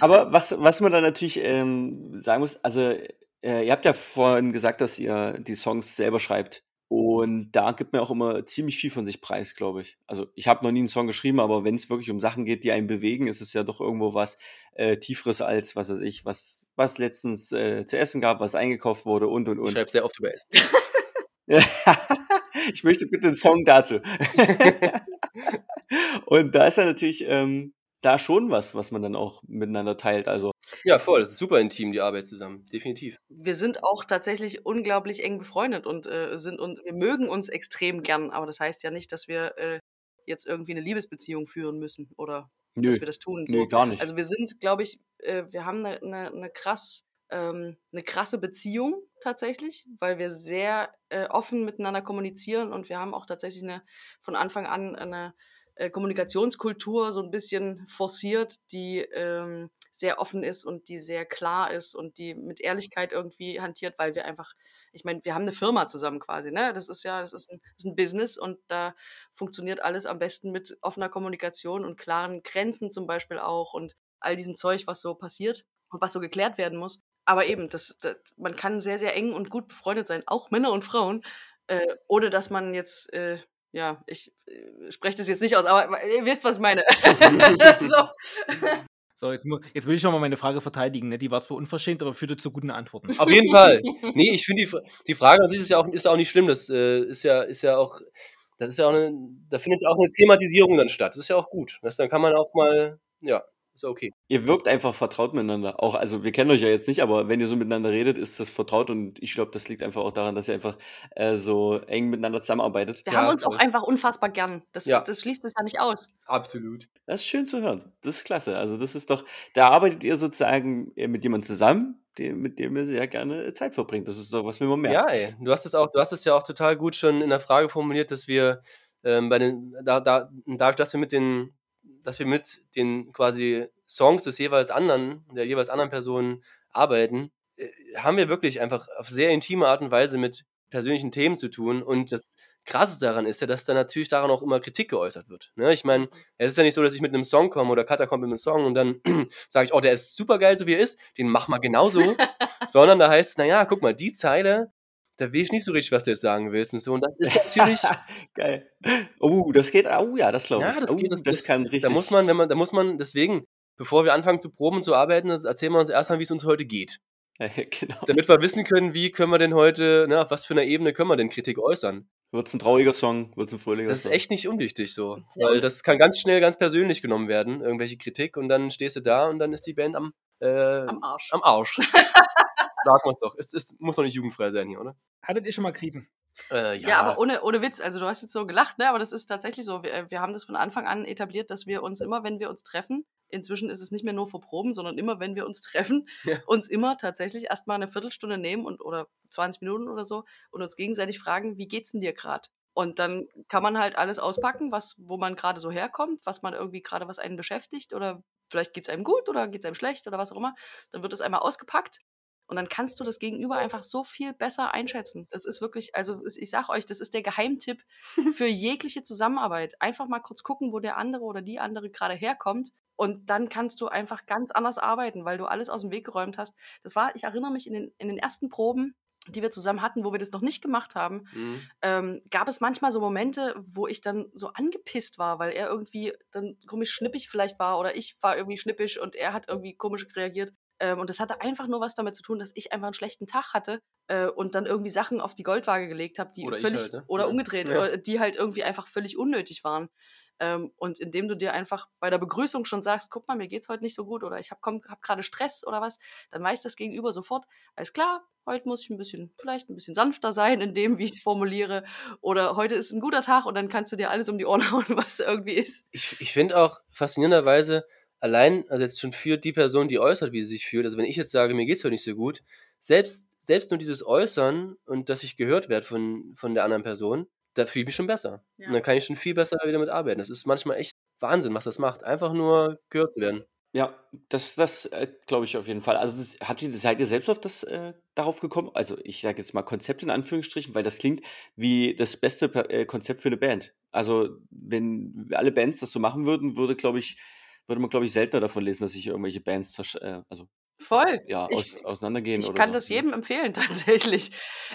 Speaker 2: Aber was, was man dann natürlich ähm, sagen muss, also äh, ihr habt ja vorhin gesagt, dass ihr die Songs selber schreibt. Und da gibt man auch immer ziemlich viel von sich preis, glaube ich. Also ich habe noch nie einen Song geschrieben, aber wenn es wirklich um Sachen geht, die einen bewegen, ist es ja doch irgendwo was äh, Tieferes als, was weiß ich, was, was letztens äh, zu essen gab, was eingekauft wurde und und
Speaker 4: Ich
Speaker 2: und.
Speaker 4: schreibe sehr oft über Essen.
Speaker 2: ich möchte bitte einen Song dazu. und da ist ja natürlich ähm, da schon was, was man dann auch miteinander teilt. Also
Speaker 4: Ja, voll. Das ist super intim, die Arbeit zusammen. Definitiv.
Speaker 3: wir sind auch tatsächlich unglaublich eng befreundet und äh, sind und wir mögen uns extrem gern, aber das heißt ja nicht, dass wir äh, jetzt irgendwie eine Liebesbeziehung führen müssen oder
Speaker 2: nö,
Speaker 3: dass wir das tun.
Speaker 2: nö,
Speaker 3: So.
Speaker 2: gar nicht.
Speaker 3: Also wir sind, glaube ich, äh, wir haben eine, eine, eine krass ähm, eine krasse Beziehung tatsächlich, weil wir sehr äh, offen miteinander kommunizieren und wir haben auch tatsächlich eine von Anfang an eine äh, Kommunikationskultur so ein bisschen forciert, die ähm, sehr offen ist und die sehr klar ist und die mit Ehrlichkeit irgendwie hantiert, weil wir einfach, ich meine, wir haben eine Firma zusammen quasi, ne? Das ist ja, das ist ein, das ist ein Business und da funktioniert alles am besten mit offener Kommunikation und klaren Grenzen zum Beispiel auch und all diesem Zeug, was so passiert und was so geklärt werden muss. Aber eben, das, das, man kann sehr, sehr eng und gut befreundet sein, auch Männer und Frauen, äh, ohne dass man jetzt, äh, ja, ich äh, spreche das jetzt nicht aus, aber ihr wisst, was ich meine. so.
Speaker 1: So, jetzt, jetzt will ich schon mal meine Frage verteidigen. Ne? Die war zwar unverschämt, aber führte zu guten Antworten.
Speaker 4: Auf jeden Fall. Nee, ich finde die, die Frage an sich ist ja auch, ist auch nicht schlimm. Das äh, ist ja, ist ja auch, das ist ja auch eine, da findet ja auch eine Thematisierung dann statt. Das ist ja auch gut. Das, dann kann man auch mal, ja, ist ja okay.
Speaker 2: Ihr wirkt einfach vertraut miteinander. Auch, also wir kennen euch ja jetzt nicht, aber wenn ihr so miteinander redet, ist das vertraut und ich glaube, das liegt einfach auch daran, dass ihr einfach äh, so eng miteinander zusammenarbeitet.
Speaker 3: Wir
Speaker 4: Ja,
Speaker 3: haben uns auch einfach unfassbar gern. Das,
Speaker 4: Ja.
Speaker 3: das schließt es ja nicht aus.
Speaker 4: Absolut.
Speaker 2: Das ist schön zu hören. Das ist klasse. Also das ist doch, da arbeitet ihr sozusagen äh, mit jemandem zusammen, dem, mit dem ihr sehr gerne Zeit verbringt. Das ist doch, was will man mehr.
Speaker 4: Ja, ey. Du hast es auch, du hast es ja auch total gut schon in der Frage formuliert, dass wir ähm, bei den, da, da, dadurch, dass wir mit den, dass wir mit den quasi Songs des jeweils anderen, der jeweils anderen Person arbeiten, äh, haben wir wirklich einfach auf sehr intime Art und Weise mit persönlichen Themen zu tun. Und das Krasse daran ist ja, dass da natürlich daran auch immer Kritik geäußert wird. Ne? Ich meine, es ist ja nicht so, dass ich mit einem Song komme oder Katha kommt mit einem Song und dann sage ich, oh, der ist super geil, so wie er ist, den mach mal genauso. Sondern da heißt es, naja, guck mal, die Zeile, da weiß ich nicht so richtig, was du jetzt sagen willst und so. Und das ist natürlich,
Speaker 2: Geil. Oh, das geht, oh ja, das glaube ich.
Speaker 4: ja, das
Speaker 2: oh,
Speaker 4: geht, das,
Speaker 2: das, kann richtig.
Speaker 4: Da muss man, wenn man, da muss man, deswegen, bevor wir anfangen zu proben und zu arbeiten, das erzählen wir uns erstmal, wie es uns heute geht.
Speaker 2: genau.
Speaker 4: Damit wir wissen können, wie können wir denn heute, ne, auf was für einer Ebene können wir denn Kritik äußern.
Speaker 2: Wird es ein trauriger Song, wird es ein fröhlicher
Speaker 4: Das ist
Speaker 2: Song.
Speaker 4: echt nicht unwichtig so. Weil das kann ganz schnell ganz persönlich genommen werden, irgendwelche Kritik, und dann stehst du da und dann ist die Band am, äh,
Speaker 3: Am Arsch.
Speaker 4: am Arsch. Wir es doch. Es, es muss doch nicht jugendfrei sein hier, oder?
Speaker 1: Hattet ihr schon mal Krisen?
Speaker 4: Äh,
Speaker 3: Ja, aber ohne, ohne Witz, also du hast jetzt so gelacht, ne? aber das ist tatsächlich so. Wir, wir haben das von Anfang an etabliert, dass wir uns immer, wenn wir uns treffen, inzwischen ist es nicht mehr nur vor Proben, sondern immer, wenn wir uns treffen,
Speaker 4: Ja.
Speaker 3: uns immer tatsächlich erstmal eine Viertelstunde nehmen und oder 20 Minuten oder so und uns gegenseitig fragen, wie geht's denn dir gerade? Und dann kann man halt alles auspacken, was, wo man gerade so herkommt, was man irgendwie gerade, was einen beschäftigt oder vielleicht geht's einem gut oder geht's einem schlecht oder was auch immer. Dann wird es einmal ausgepackt und dann kannst du das Gegenüber einfach so viel besser einschätzen. Das ist wirklich, also es- ich sag euch, das ist der Geheimtipp für jegliche Zusammenarbeit. Einfach mal kurz gucken, wo der andere oder die andere gerade herkommt Und dann kannst du einfach ganz anders arbeiten, weil du alles aus dem Weg geräumt hast. Das war, ich erinnere mich in den, in den ersten Proben, die wir zusammen hatten, wo wir das noch nicht gemacht haben,
Speaker 4: Mhm.
Speaker 3: ähm, gab es manchmal so Momente, wo ich dann so angepisst war, weil er irgendwie dann komisch schnippig vielleicht war oder ich war irgendwie schnippisch und er hat irgendwie komisch reagiert. Ähm, und das hatte einfach nur was damit zu tun, dass ich einfach einen schlechten Tag hatte äh, und dann irgendwie Sachen auf die Goldwaage gelegt habe, die
Speaker 4: Oder
Speaker 3: völlig
Speaker 4: halt, ne?
Speaker 3: oder umgedreht,
Speaker 4: Ja.
Speaker 3: äh, die halt irgendwie einfach völlig unnötig waren. Ähm, und indem du dir einfach bei der Begrüßung schon sagst, guck mal, mir geht's heute nicht so gut oder ich habe hab gerade Stress oder was, dann weiß das Gegenüber sofort, alles klar, heute muss ich ein bisschen, vielleicht ein bisschen sanfter sein in dem, wie ich es formuliere. Oder heute ist ein guter Tag und dann kannst du dir alles um die Ohren hauen, was irgendwie ist.
Speaker 4: Ich, ich finde auch faszinierenderweise, allein, also jetzt schon für die Person, die äußert, wie sie sich fühlt, also wenn ich jetzt sage, mir geht's heute nicht so gut, selbst, selbst nur dieses Äußern und dass ich gehört werde von, von der anderen Person, da fühle ich mich schon besser.
Speaker 3: Ja.
Speaker 4: Und dann kann ich schon viel besser wieder mit arbeiten. Das ist manchmal echt Wahnsinn, was das macht. Einfach nur gehört zu werden.
Speaker 2: Ja, das, das äh, glaube ich auf jeden Fall. Also das, habt ihr, seid ihr selbst auf das äh, darauf gekommen? Also ich sage jetzt mal Konzept in Anführungsstrichen, weil das klingt wie das beste äh, Konzept für eine Band. Also wenn alle Bands das so machen würden, würde glaube ich, würde man glaube ich seltener davon lesen, dass sich irgendwelche Bands äh, also
Speaker 3: Voll.
Speaker 2: ja
Speaker 3: Ich-
Speaker 2: aus, auseinandergehen
Speaker 3: Ich kann
Speaker 2: so.
Speaker 3: das jedem empfehlen, tatsächlich.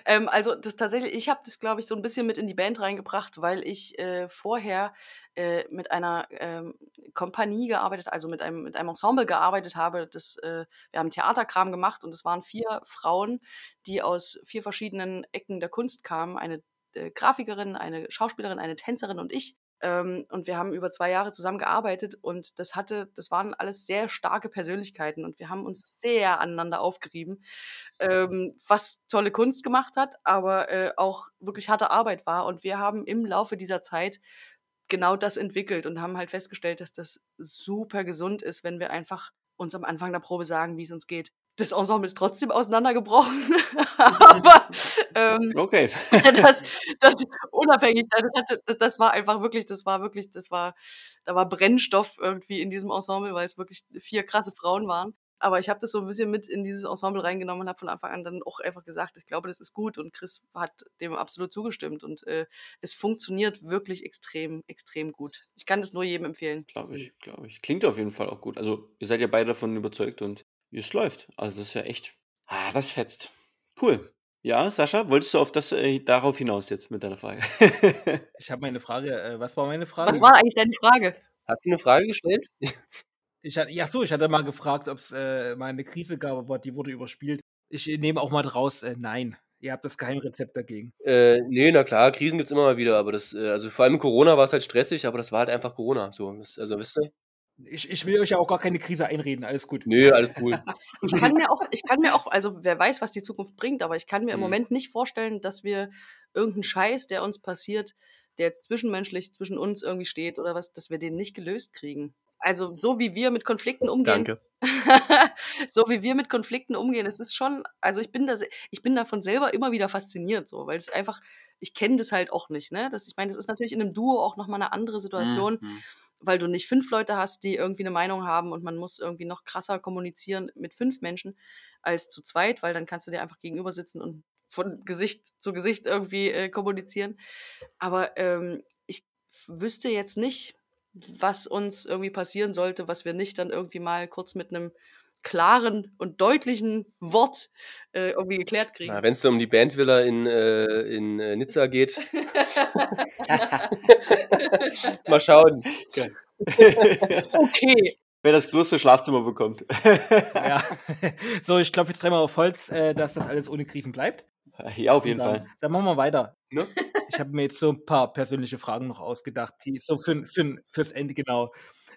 Speaker 3: Ähm, also das tatsächlich, ich habe das, glaube ich, so ein bisschen mit in die Band reingebracht, weil ich äh, vorher äh, mit einer ähm, Kompanie gearbeitet, also mit einem, mit einem Ensemble gearbeitet habe. Das, äh, wir haben Theaterkram gemacht und es waren vier Frauen, die aus vier verschiedenen Ecken der Kunst kamen. Eine äh, Grafikerin, eine Schauspielerin, eine Tänzerin und ich. Ähm, und wir haben über zwei Jahre zusammen gearbeitet und das hatte, das waren alles sehr starke Persönlichkeiten und wir haben uns sehr aneinander aufgerieben, ähm, was tolle Kunst gemacht hat, aber äh, auch wirklich harte Arbeit war. Und wir haben im Laufe dieser Zeit genau das entwickelt und haben halt festgestellt, dass das super gesund ist, wenn wir einfach uns am Anfang der Probe sagen, wie es uns geht. Das Ensemble ist trotzdem auseinandergebrochen, aber ähm,
Speaker 2: Okay.
Speaker 3: das, das unabhängig, das, das war einfach wirklich, das war wirklich, das war, da war Brennstoff irgendwie in diesem Ensemble, weil es wirklich vier krasse Frauen waren. Aber ich habe das so ein bisschen mit in dieses Ensemble reingenommen und habe von Anfang an dann auch einfach gesagt, ich glaube, das ist gut. Und Chris hat dem absolut zugestimmt. Und äh, es funktioniert wirklich extrem, extrem gut. Ich kann das nur jedem empfehlen.
Speaker 2: Glaube ich, glaube ich. Klingt auf jeden Fall auch gut. Also, ihr seid ja beide davon überzeugt und es läuft. Also, das ist ja echt. Ah, das fetzt. Cool. Ja, Sascha, wolltest du auf das äh, darauf hinaus jetzt mit deiner Frage?
Speaker 1: Ich habe meine Frage, äh, was war meine Frage?
Speaker 3: Was war eigentlich deine Frage?
Speaker 4: Hast du eine Frage gestellt?
Speaker 1: Ich hatte, ja, so, ich hatte mal gefragt, ob es äh, mal eine Krise gab, aber die wurde überspielt. Ich äh, nehme auch mal draus, äh, nein. Ihr habt das Geheimrezept dagegen.
Speaker 4: Äh, nee, na klar, Krisen gibt's immer mal wieder, aber das, äh, also vor allem Corona war es halt stressig, aber das war halt einfach Corona. So, das, also wisst ihr?
Speaker 1: Ich, ich will euch ja auch gar keine Krise einreden, alles gut.
Speaker 4: Nö, alles cool.
Speaker 3: Ich kann mir auch, ich kann mir auch, also wer weiß, was die Zukunft bringt, aber ich kann mir im
Speaker 4: Mhm.
Speaker 3: Moment nicht vorstellen, dass wir irgendeinen Scheiß, der uns passiert, der jetzt zwischenmenschlich zwischen uns irgendwie steht oder was, dass wir den nicht gelöst kriegen. Also so wie wir mit Konflikten umgehen,
Speaker 4: Danke.
Speaker 3: so wie wir mit Konflikten umgehen, es ist schon, also ich bin da, ich bin davon selber immer wieder fasziniert, so, weil es einfach, ich kenne das halt auch nicht, ne? Das, ich meine, das ist natürlich in einem Duo auch nochmal eine andere Situation,
Speaker 4: Mhm.
Speaker 3: Weil du nicht fünf Leute hast, die irgendwie eine Meinung haben und man muss irgendwie noch krasser kommunizieren mit fünf Menschen als zu zweit, weil dann kannst du dir einfach gegenüber sitzen und von Gesicht zu Gesicht irgendwie äh, kommunizieren. Aber ähm, ich wüsste jetzt nicht, was uns irgendwie passieren sollte, was wir nicht dann irgendwie mal kurz mit einem klaren und deutlichen Wort äh, irgendwie geklärt kriegen.
Speaker 4: Wenn es um die Bandvilla in, äh, in äh, Nizza geht, mal schauen.
Speaker 3: okay.
Speaker 2: Wer das größte Schlafzimmer bekommt.
Speaker 1: Ja. so, ich klopfe jetzt dreimal auf Holz, äh, dass das alles ohne Krisen bleibt.
Speaker 2: ja, auf jeden
Speaker 1: dann,
Speaker 2: Fall.
Speaker 1: Dann machen wir weiter.
Speaker 4: Ne?
Speaker 1: Ich habe mir jetzt so ein paar persönliche Fragen noch ausgedacht, die so für, für, fürs Ende genau.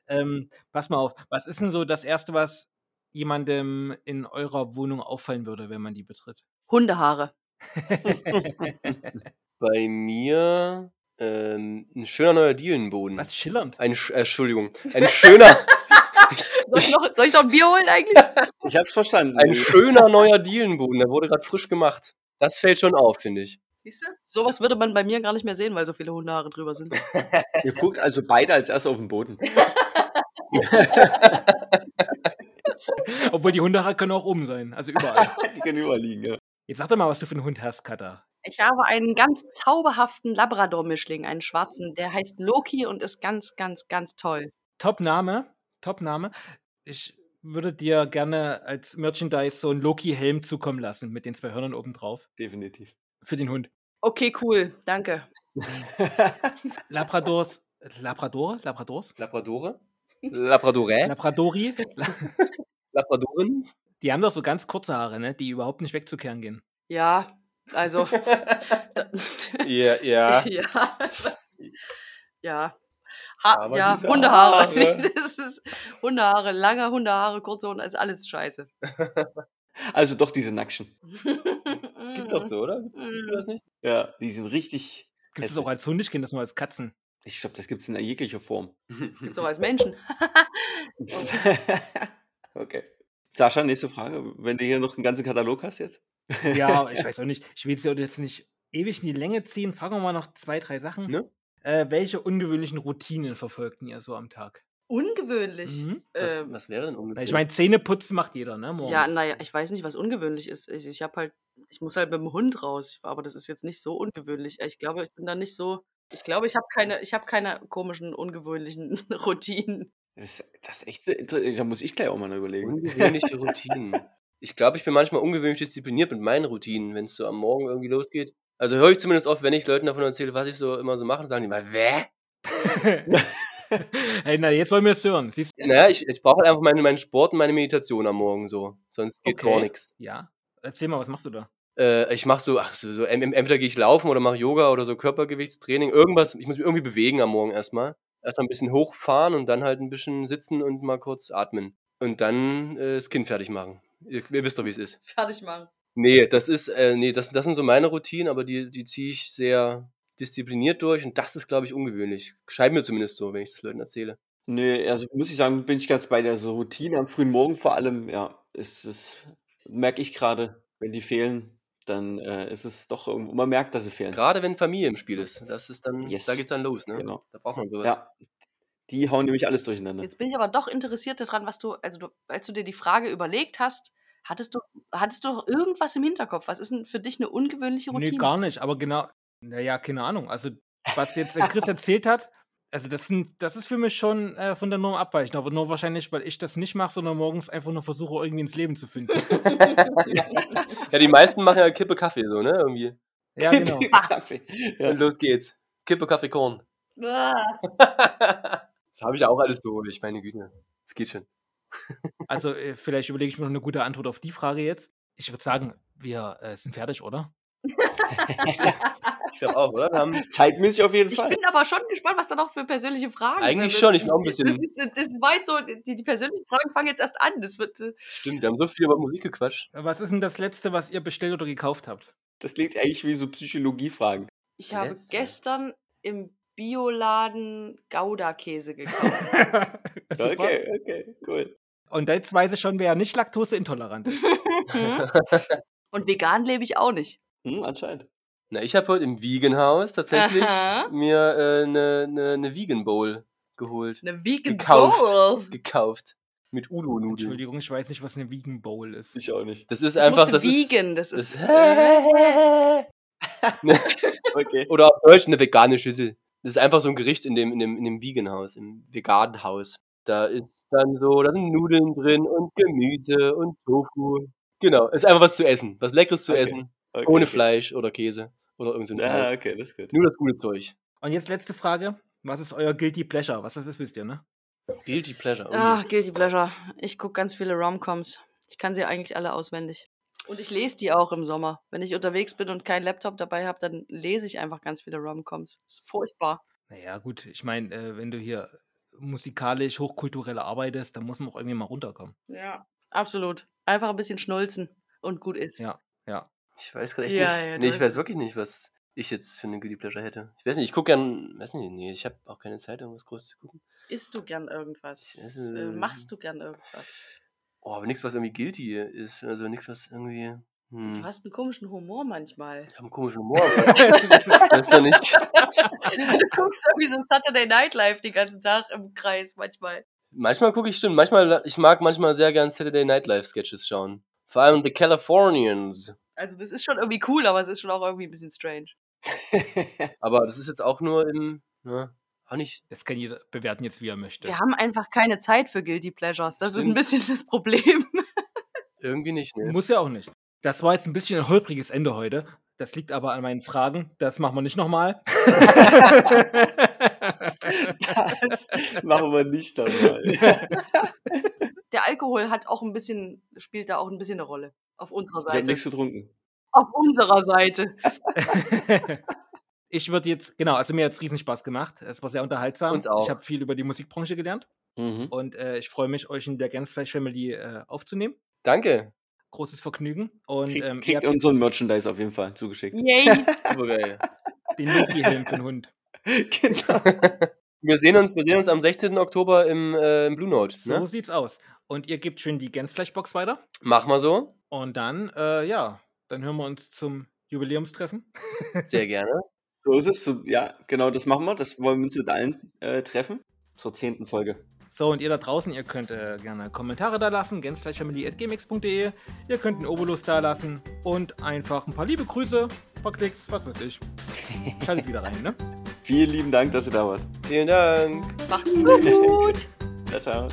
Speaker 1: Ähm, pass mal auf, was ist denn so das Erste, was jemandem in eurer Wohnung auffallen würde, wenn man die betritt?
Speaker 3: Hundehaare.
Speaker 4: Bei mir ähm, ein schöner neuer Dielenboden.
Speaker 1: was schillernd.
Speaker 4: Ein, Sch- äh, Entschuldigung, ein schöner,
Speaker 3: Soll ich noch, soll ich noch ein Bier holen eigentlich?
Speaker 2: Ich hab's verstanden.
Speaker 4: ein schöner neuer Dielenboden. Der wurde gerade frisch gemacht. Das fällt schon auf, finde ich.
Speaker 3: Siehst du? Sowas würde man bei mir gar nicht mehr sehen, weil so viele Hundehaare drüber sind.
Speaker 2: Ihr guckt also beide als erstes auf den Boden.
Speaker 1: Obwohl die Hundehaare können auch oben sein, also überall.
Speaker 2: Die können überall liegen, ja.
Speaker 1: Jetzt sag doch mal, was du für einen Hund hast, Katha.
Speaker 3: Ich habe einen ganz zauberhaften Labrador-Mischling, einen schwarzen, der heißt Loki und ist ganz, ganz, ganz toll.
Speaker 1: Top-Name, Top-Name. Ich würde dir gerne als Merchandise so einen Loki-Helm zukommen lassen mit den zwei Hörnern oben drauf.
Speaker 2: Definitiv.
Speaker 1: Für den Hund.
Speaker 3: Okay, cool. Danke.
Speaker 1: Labradors. Labrador? Labradors?
Speaker 4: Labradore? Labradorä?
Speaker 1: Labradori?
Speaker 4: Labradoren?
Speaker 1: Die haben doch so ganz kurze Haare, ne? Die überhaupt nicht wegzukehren gehen.
Speaker 3: Ja, also.
Speaker 4: Ja, ja.
Speaker 3: ja, was, ja. Ha
Speaker 4: Aber
Speaker 3: ja,
Speaker 4: diese
Speaker 3: Hundehaare.
Speaker 4: Haare.
Speaker 3: Ist Hundehaare, lange Hundehaare, kurze Hunde, ist alles scheiße.
Speaker 2: Also doch diese Nackschen.
Speaker 4: Gibt doch so, oder? Gibt
Speaker 3: Mm.
Speaker 4: das nicht?
Speaker 2: Ja, die sind richtig.
Speaker 1: Gibt es auch als Hund? Ich kenne das nur als Katzen.
Speaker 2: Ich glaube, das gibt es in jeglicher Form.
Speaker 3: Gibt's auch als Menschen.
Speaker 2: Okay. Sascha, nächste Frage. Wenn du hier noch einen ganzen Katalog hast jetzt?
Speaker 1: Ja, ich weiß auch nicht. Ich will es jetzt nicht ewig in die Länge ziehen. Fangen wir mal noch zwei, drei Sachen.
Speaker 4: Ne?
Speaker 1: Äh, welche ungewöhnlichen Routinen verfolgten ihr so am Tag?
Speaker 3: Ungewöhnlich.
Speaker 1: Mhm.
Speaker 4: Was,
Speaker 3: Ähm,
Speaker 4: was wäre denn ungefähr?
Speaker 1: Ich meine, Zähneputzen macht jeder, ne? Morgens.
Speaker 3: ja, naja, ich weiß nicht, was ungewöhnlich ist. Ich, ich habe halt, ich muss halt mit dem Hund raus. Ich, aber das ist jetzt nicht so ungewöhnlich. Ich glaube, ich bin da nicht so. Ich glaube, ich habe keine, ich habe keine komischen, ungewöhnlichen Routinen.
Speaker 2: Das, das ist echt. inter- Da muss ich gleich auch mal überlegen.
Speaker 4: Ungewöhnliche Routinen. Ich glaube, ich bin manchmal ungewöhnlich diszipliniert mit meinen Routinen, wenn es so am Morgen irgendwie losgeht. Also höre ich zumindest oft, wenn ich Leuten davon erzähle, was ich so immer so mache, sagen die mal, Wä?
Speaker 1: hey, na, jetzt wollen wir es hören. Siehst du?
Speaker 4: Naja, ich, ich brauche halt einfach meinen, meinen Sport und meine Meditation am Morgen so. Sonst geht gar
Speaker 1: Okay.
Speaker 4: nichts.
Speaker 1: Ja. Erzähl mal, was machst du da?
Speaker 4: Äh, ich mache so, ach so, so entweder gehe ich laufen oder mache Yoga oder so Körpergewichtstraining. Irgendwas, ich muss mich irgendwie bewegen am Morgen erstmal. Erstmal ein bisschen hochfahren und dann halt ein bisschen sitzen und mal kurz atmen. Und dann äh, das Kind fertig machen. Ihr, ihr wisst doch, wie es ist.
Speaker 3: Fertig machen.
Speaker 4: Nee, das ist, äh, nee, das, das sind so meine Routinen, aber die, die ziehe ich sehr diszipliniert durch und das ist, glaube ich, ungewöhnlich. Scheint mir zumindest so, wenn ich das Leuten erzähle.
Speaker 2: Nee, also muss ich sagen, bin ich ganz bei der so Routine am frühen Morgen vor allem, ja, ist es, merke ich gerade, wenn die fehlen, dann äh, ist es doch irgendwo, man merkt, dass sie fehlen.
Speaker 4: Gerade wenn Familie im Spiel ist, das ist dann,
Speaker 2: Yes.
Speaker 4: da geht's dann los, ne?
Speaker 2: Genau.
Speaker 4: Da braucht man sowas.
Speaker 2: Ja. Die hauen nämlich alles durcheinander.
Speaker 3: Jetzt bin ich aber doch interessiert daran, was du, also du, als du dir die Frage überlegt hast, hattest du, hattest du noch irgendwas im Hinterkopf? Was ist denn für dich eine ungewöhnliche Routine?
Speaker 1: Nee, gar nicht, aber genau. Naja, keine Ahnung. Also, was jetzt äh, Chris erzählt hat, also das, sind, das ist für mich schon äh, von der Norm abweichend, aber nur wahrscheinlich, weil ich das nicht mache, sondern morgens einfach nur versuche, irgendwie ins Leben zu finden.
Speaker 4: Ja, die meisten machen ja Kippe Kaffee so, ne? Irgendwie.
Speaker 1: Ja, genau.
Speaker 2: Kaffee. Ja.
Speaker 4: Und los geht's. Kippe Kaffee Korn. Das habe ich auch alles durch, meine Güte. Das geht schon.
Speaker 1: Also, äh, vielleicht überlege ich mir noch eine gute Antwort auf die Frage jetzt. Ich würde sagen, wir äh, sind fertig, oder?
Speaker 4: Ich glaube auch, oder? Wir haben
Speaker 2: Zeitmäßig auf jeden
Speaker 3: Ich
Speaker 2: Fall.
Speaker 3: bin aber schon gespannt, was da noch für persönliche Fragen
Speaker 4: Eigentlich
Speaker 3: sind.
Speaker 4: schon, ich bin auch ein
Speaker 3: Das,
Speaker 4: bisschen-
Speaker 3: ist, das war jetzt so, die, die persönlichen Fragen fangen jetzt erst an. Das wird, äh,
Speaker 4: Stimmt, wir haben so viel über Musik gequatscht.
Speaker 1: Was ist denn das Letzte, was ihr bestellt oder gekauft habt?
Speaker 2: Das klingt eigentlich wie so Psychologiefragen.
Speaker 3: ich habe
Speaker 4: Letzte.
Speaker 3: gestern im Bioladen Gouda-Käse gekauft.
Speaker 1: Super.
Speaker 2: Okay, okay, cool.
Speaker 1: Und jetzt weiß ich schon, wer nicht laktoseintolerant ist.
Speaker 3: Und vegan lebe ich auch nicht.
Speaker 2: Hm, anscheinend.
Speaker 4: Na, ich habe heute im Vegan-Haus tatsächlich
Speaker 3: Aha.
Speaker 4: mir eine äh, ne, ne, ne Vegan Bowl geholt.
Speaker 3: Eine Vegan
Speaker 4: Gekauft.
Speaker 3: Bowl.
Speaker 4: Gekauft. Mit Udo-Nudeln.
Speaker 1: Entschuldigung, ich weiß nicht, was eine Vegan Bowl ist.
Speaker 2: Ich auch nicht.
Speaker 4: Das ist
Speaker 3: Das
Speaker 4: einfach, das ist.
Speaker 3: vegan, das
Speaker 4: das-
Speaker 3: ist. äh,
Speaker 2: Okay.
Speaker 4: Oder auf Deutsch eine vegane Schüssel. Das ist einfach so ein Gericht in dem, in dem, in dem Vegan-Haus, im veganen Haus. Da ist dann so, da sind Nudeln drin und Gemüse und Tofu. Genau, ist einfach was zu essen. Was Leckeres zu
Speaker 2: Okay.
Speaker 4: essen.
Speaker 2: okay
Speaker 4: Ohne
Speaker 2: okay.
Speaker 4: Fleisch oder Käse. Oder irgend so ein
Speaker 2: Ja,
Speaker 4: Scheiß.
Speaker 2: okay, das ist gut.
Speaker 4: Nur das gute Zeug.
Speaker 1: Und jetzt letzte Frage. Was ist euer Guilty Pleasure? Was das ist, wisst ihr, ne?
Speaker 4: Guilty Pleasure. Oh.
Speaker 3: Ah, Guilty Pleasure. Ich gucke ganz viele Romcoms. Ich kann sie eigentlich alle auswendig. Und ich lese die auch im Sommer. Wenn ich unterwegs bin und keinen Laptop dabei habe, dann lese ich einfach ganz viele Romcoms. Ist furchtbar.
Speaker 1: Naja, gut. Ich meine, äh, wenn du hier musikalisch, hochkulturell arbeitest, dann muss man auch irgendwie mal runterkommen.
Speaker 3: Ja, absolut. Einfach ein bisschen schnulzen und gut ist.
Speaker 1: Ja, ja.
Speaker 4: Ich weiß gerade echt
Speaker 3: Ja,
Speaker 4: nicht.
Speaker 3: ja,
Speaker 4: nee,
Speaker 3: du
Speaker 4: ich weiß wirklich nicht, was ich jetzt für eine Guilty Pleasure hätte. Ich weiß nicht, ich gucke gern, weiß nicht, nee, ich habe auch keine Zeit, irgendwas Großes zu gucken.
Speaker 3: Isst du gern irgendwas?
Speaker 4: Ich
Speaker 3: Äh,
Speaker 4: esse-
Speaker 3: machst du gern irgendwas?
Speaker 4: Oh, aber nichts, was irgendwie guilty ist. Also nichts, was irgendwie. Hm.
Speaker 3: Du hast einen komischen Humor manchmal.
Speaker 4: Ich habe einen komischen Humor. aber das ist doch nicht.
Speaker 3: du guckst irgendwie so Saturday Night Live den ganzen Tag im Kreis manchmal.
Speaker 4: Manchmal gucke ich, stimmt. Manchmal, ich mag manchmal sehr gern Saturday Night Live Sketches schauen. Vor allem The Californians.
Speaker 3: Also das ist schon irgendwie cool, aber es ist schon auch irgendwie ein bisschen strange.
Speaker 4: Aber das ist jetzt auch nur im, ne, auch nicht.
Speaker 1: Das kann jeder bewerten jetzt, wie er möchte.
Speaker 3: Wir haben einfach keine Zeit für Guilty Pleasures. Das ist ein
Speaker 4: Stimmt.
Speaker 3: bisschen das Problem.
Speaker 4: Irgendwie nicht, ne?
Speaker 1: Muss ja auch nicht. Das war jetzt ein bisschen ein holpriges Ende heute. Das liegt aber an meinen Fragen. Das machen wir nicht nochmal.
Speaker 2: Das machen wir nicht dabei.
Speaker 3: Der Alkohol hat auch ein bisschen, spielt da auch ein bisschen eine Rolle. Auf unserer
Speaker 2: Ich habe
Speaker 3: Seite.
Speaker 2: nichts getrunken.
Speaker 3: Auf unserer Seite.
Speaker 1: ich würde jetzt, genau, also mir hat es riesen Spaß gemacht. Es war sehr unterhaltsam.
Speaker 4: Uns auch.
Speaker 1: Ich habe viel über die Musikbranche gelernt
Speaker 2: Mhm.
Speaker 1: und äh, ich freue mich, euch in der Gänzfleisch Family äh, aufzunehmen.
Speaker 4: Danke.
Speaker 1: Großes Vergnügen. Und
Speaker 2: Krieg,
Speaker 1: ähm, ihr
Speaker 2: kriegt
Speaker 1: habt
Speaker 2: unseren
Speaker 1: jetzt
Speaker 2: Merchandise auf jeden Fall zugeschickt.
Speaker 3: Yay.
Speaker 4: Super geil.
Speaker 1: den Loki-Helm für den Hund.
Speaker 2: genau.
Speaker 4: Wir sehen uns, wir sehen uns am 16. Oktober im, äh, im Blue Note.
Speaker 1: So
Speaker 4: Ne?
Speaker 1: sieht's aus. Und ihr gebt schön die Gänzfleischbox weiter.
Speaker 4: Mach mal so.
Speaker 1: Und dann, äh, ja, dann hören wir uns zum Jubiläumstreffen.
Speaker 4: Sehr gerne.
Speaker 2: So ist es. So, ja, genau, das machen wir. Das wollen wir uns mit allen äh, treffen. Zur zehnten Folge.
Speaker 1: So, und ihr da draußen, ihr könnt äh, gerne Kommentare da lassen, gänzfleischfamily.gmx.de. Ihr könnt einen Obolus da lassen und einfach ein paar liebe Grüße, ein paar Klicks, was weiß ich. Schaltet wieder rein, ne?
Speaker 2: Vielen lieben Dank, dass ihr da wart.
Speaker 4: Vielen Dank.
Speaker 3: Macht's gut.
Speaker 2: Ciao, ciao.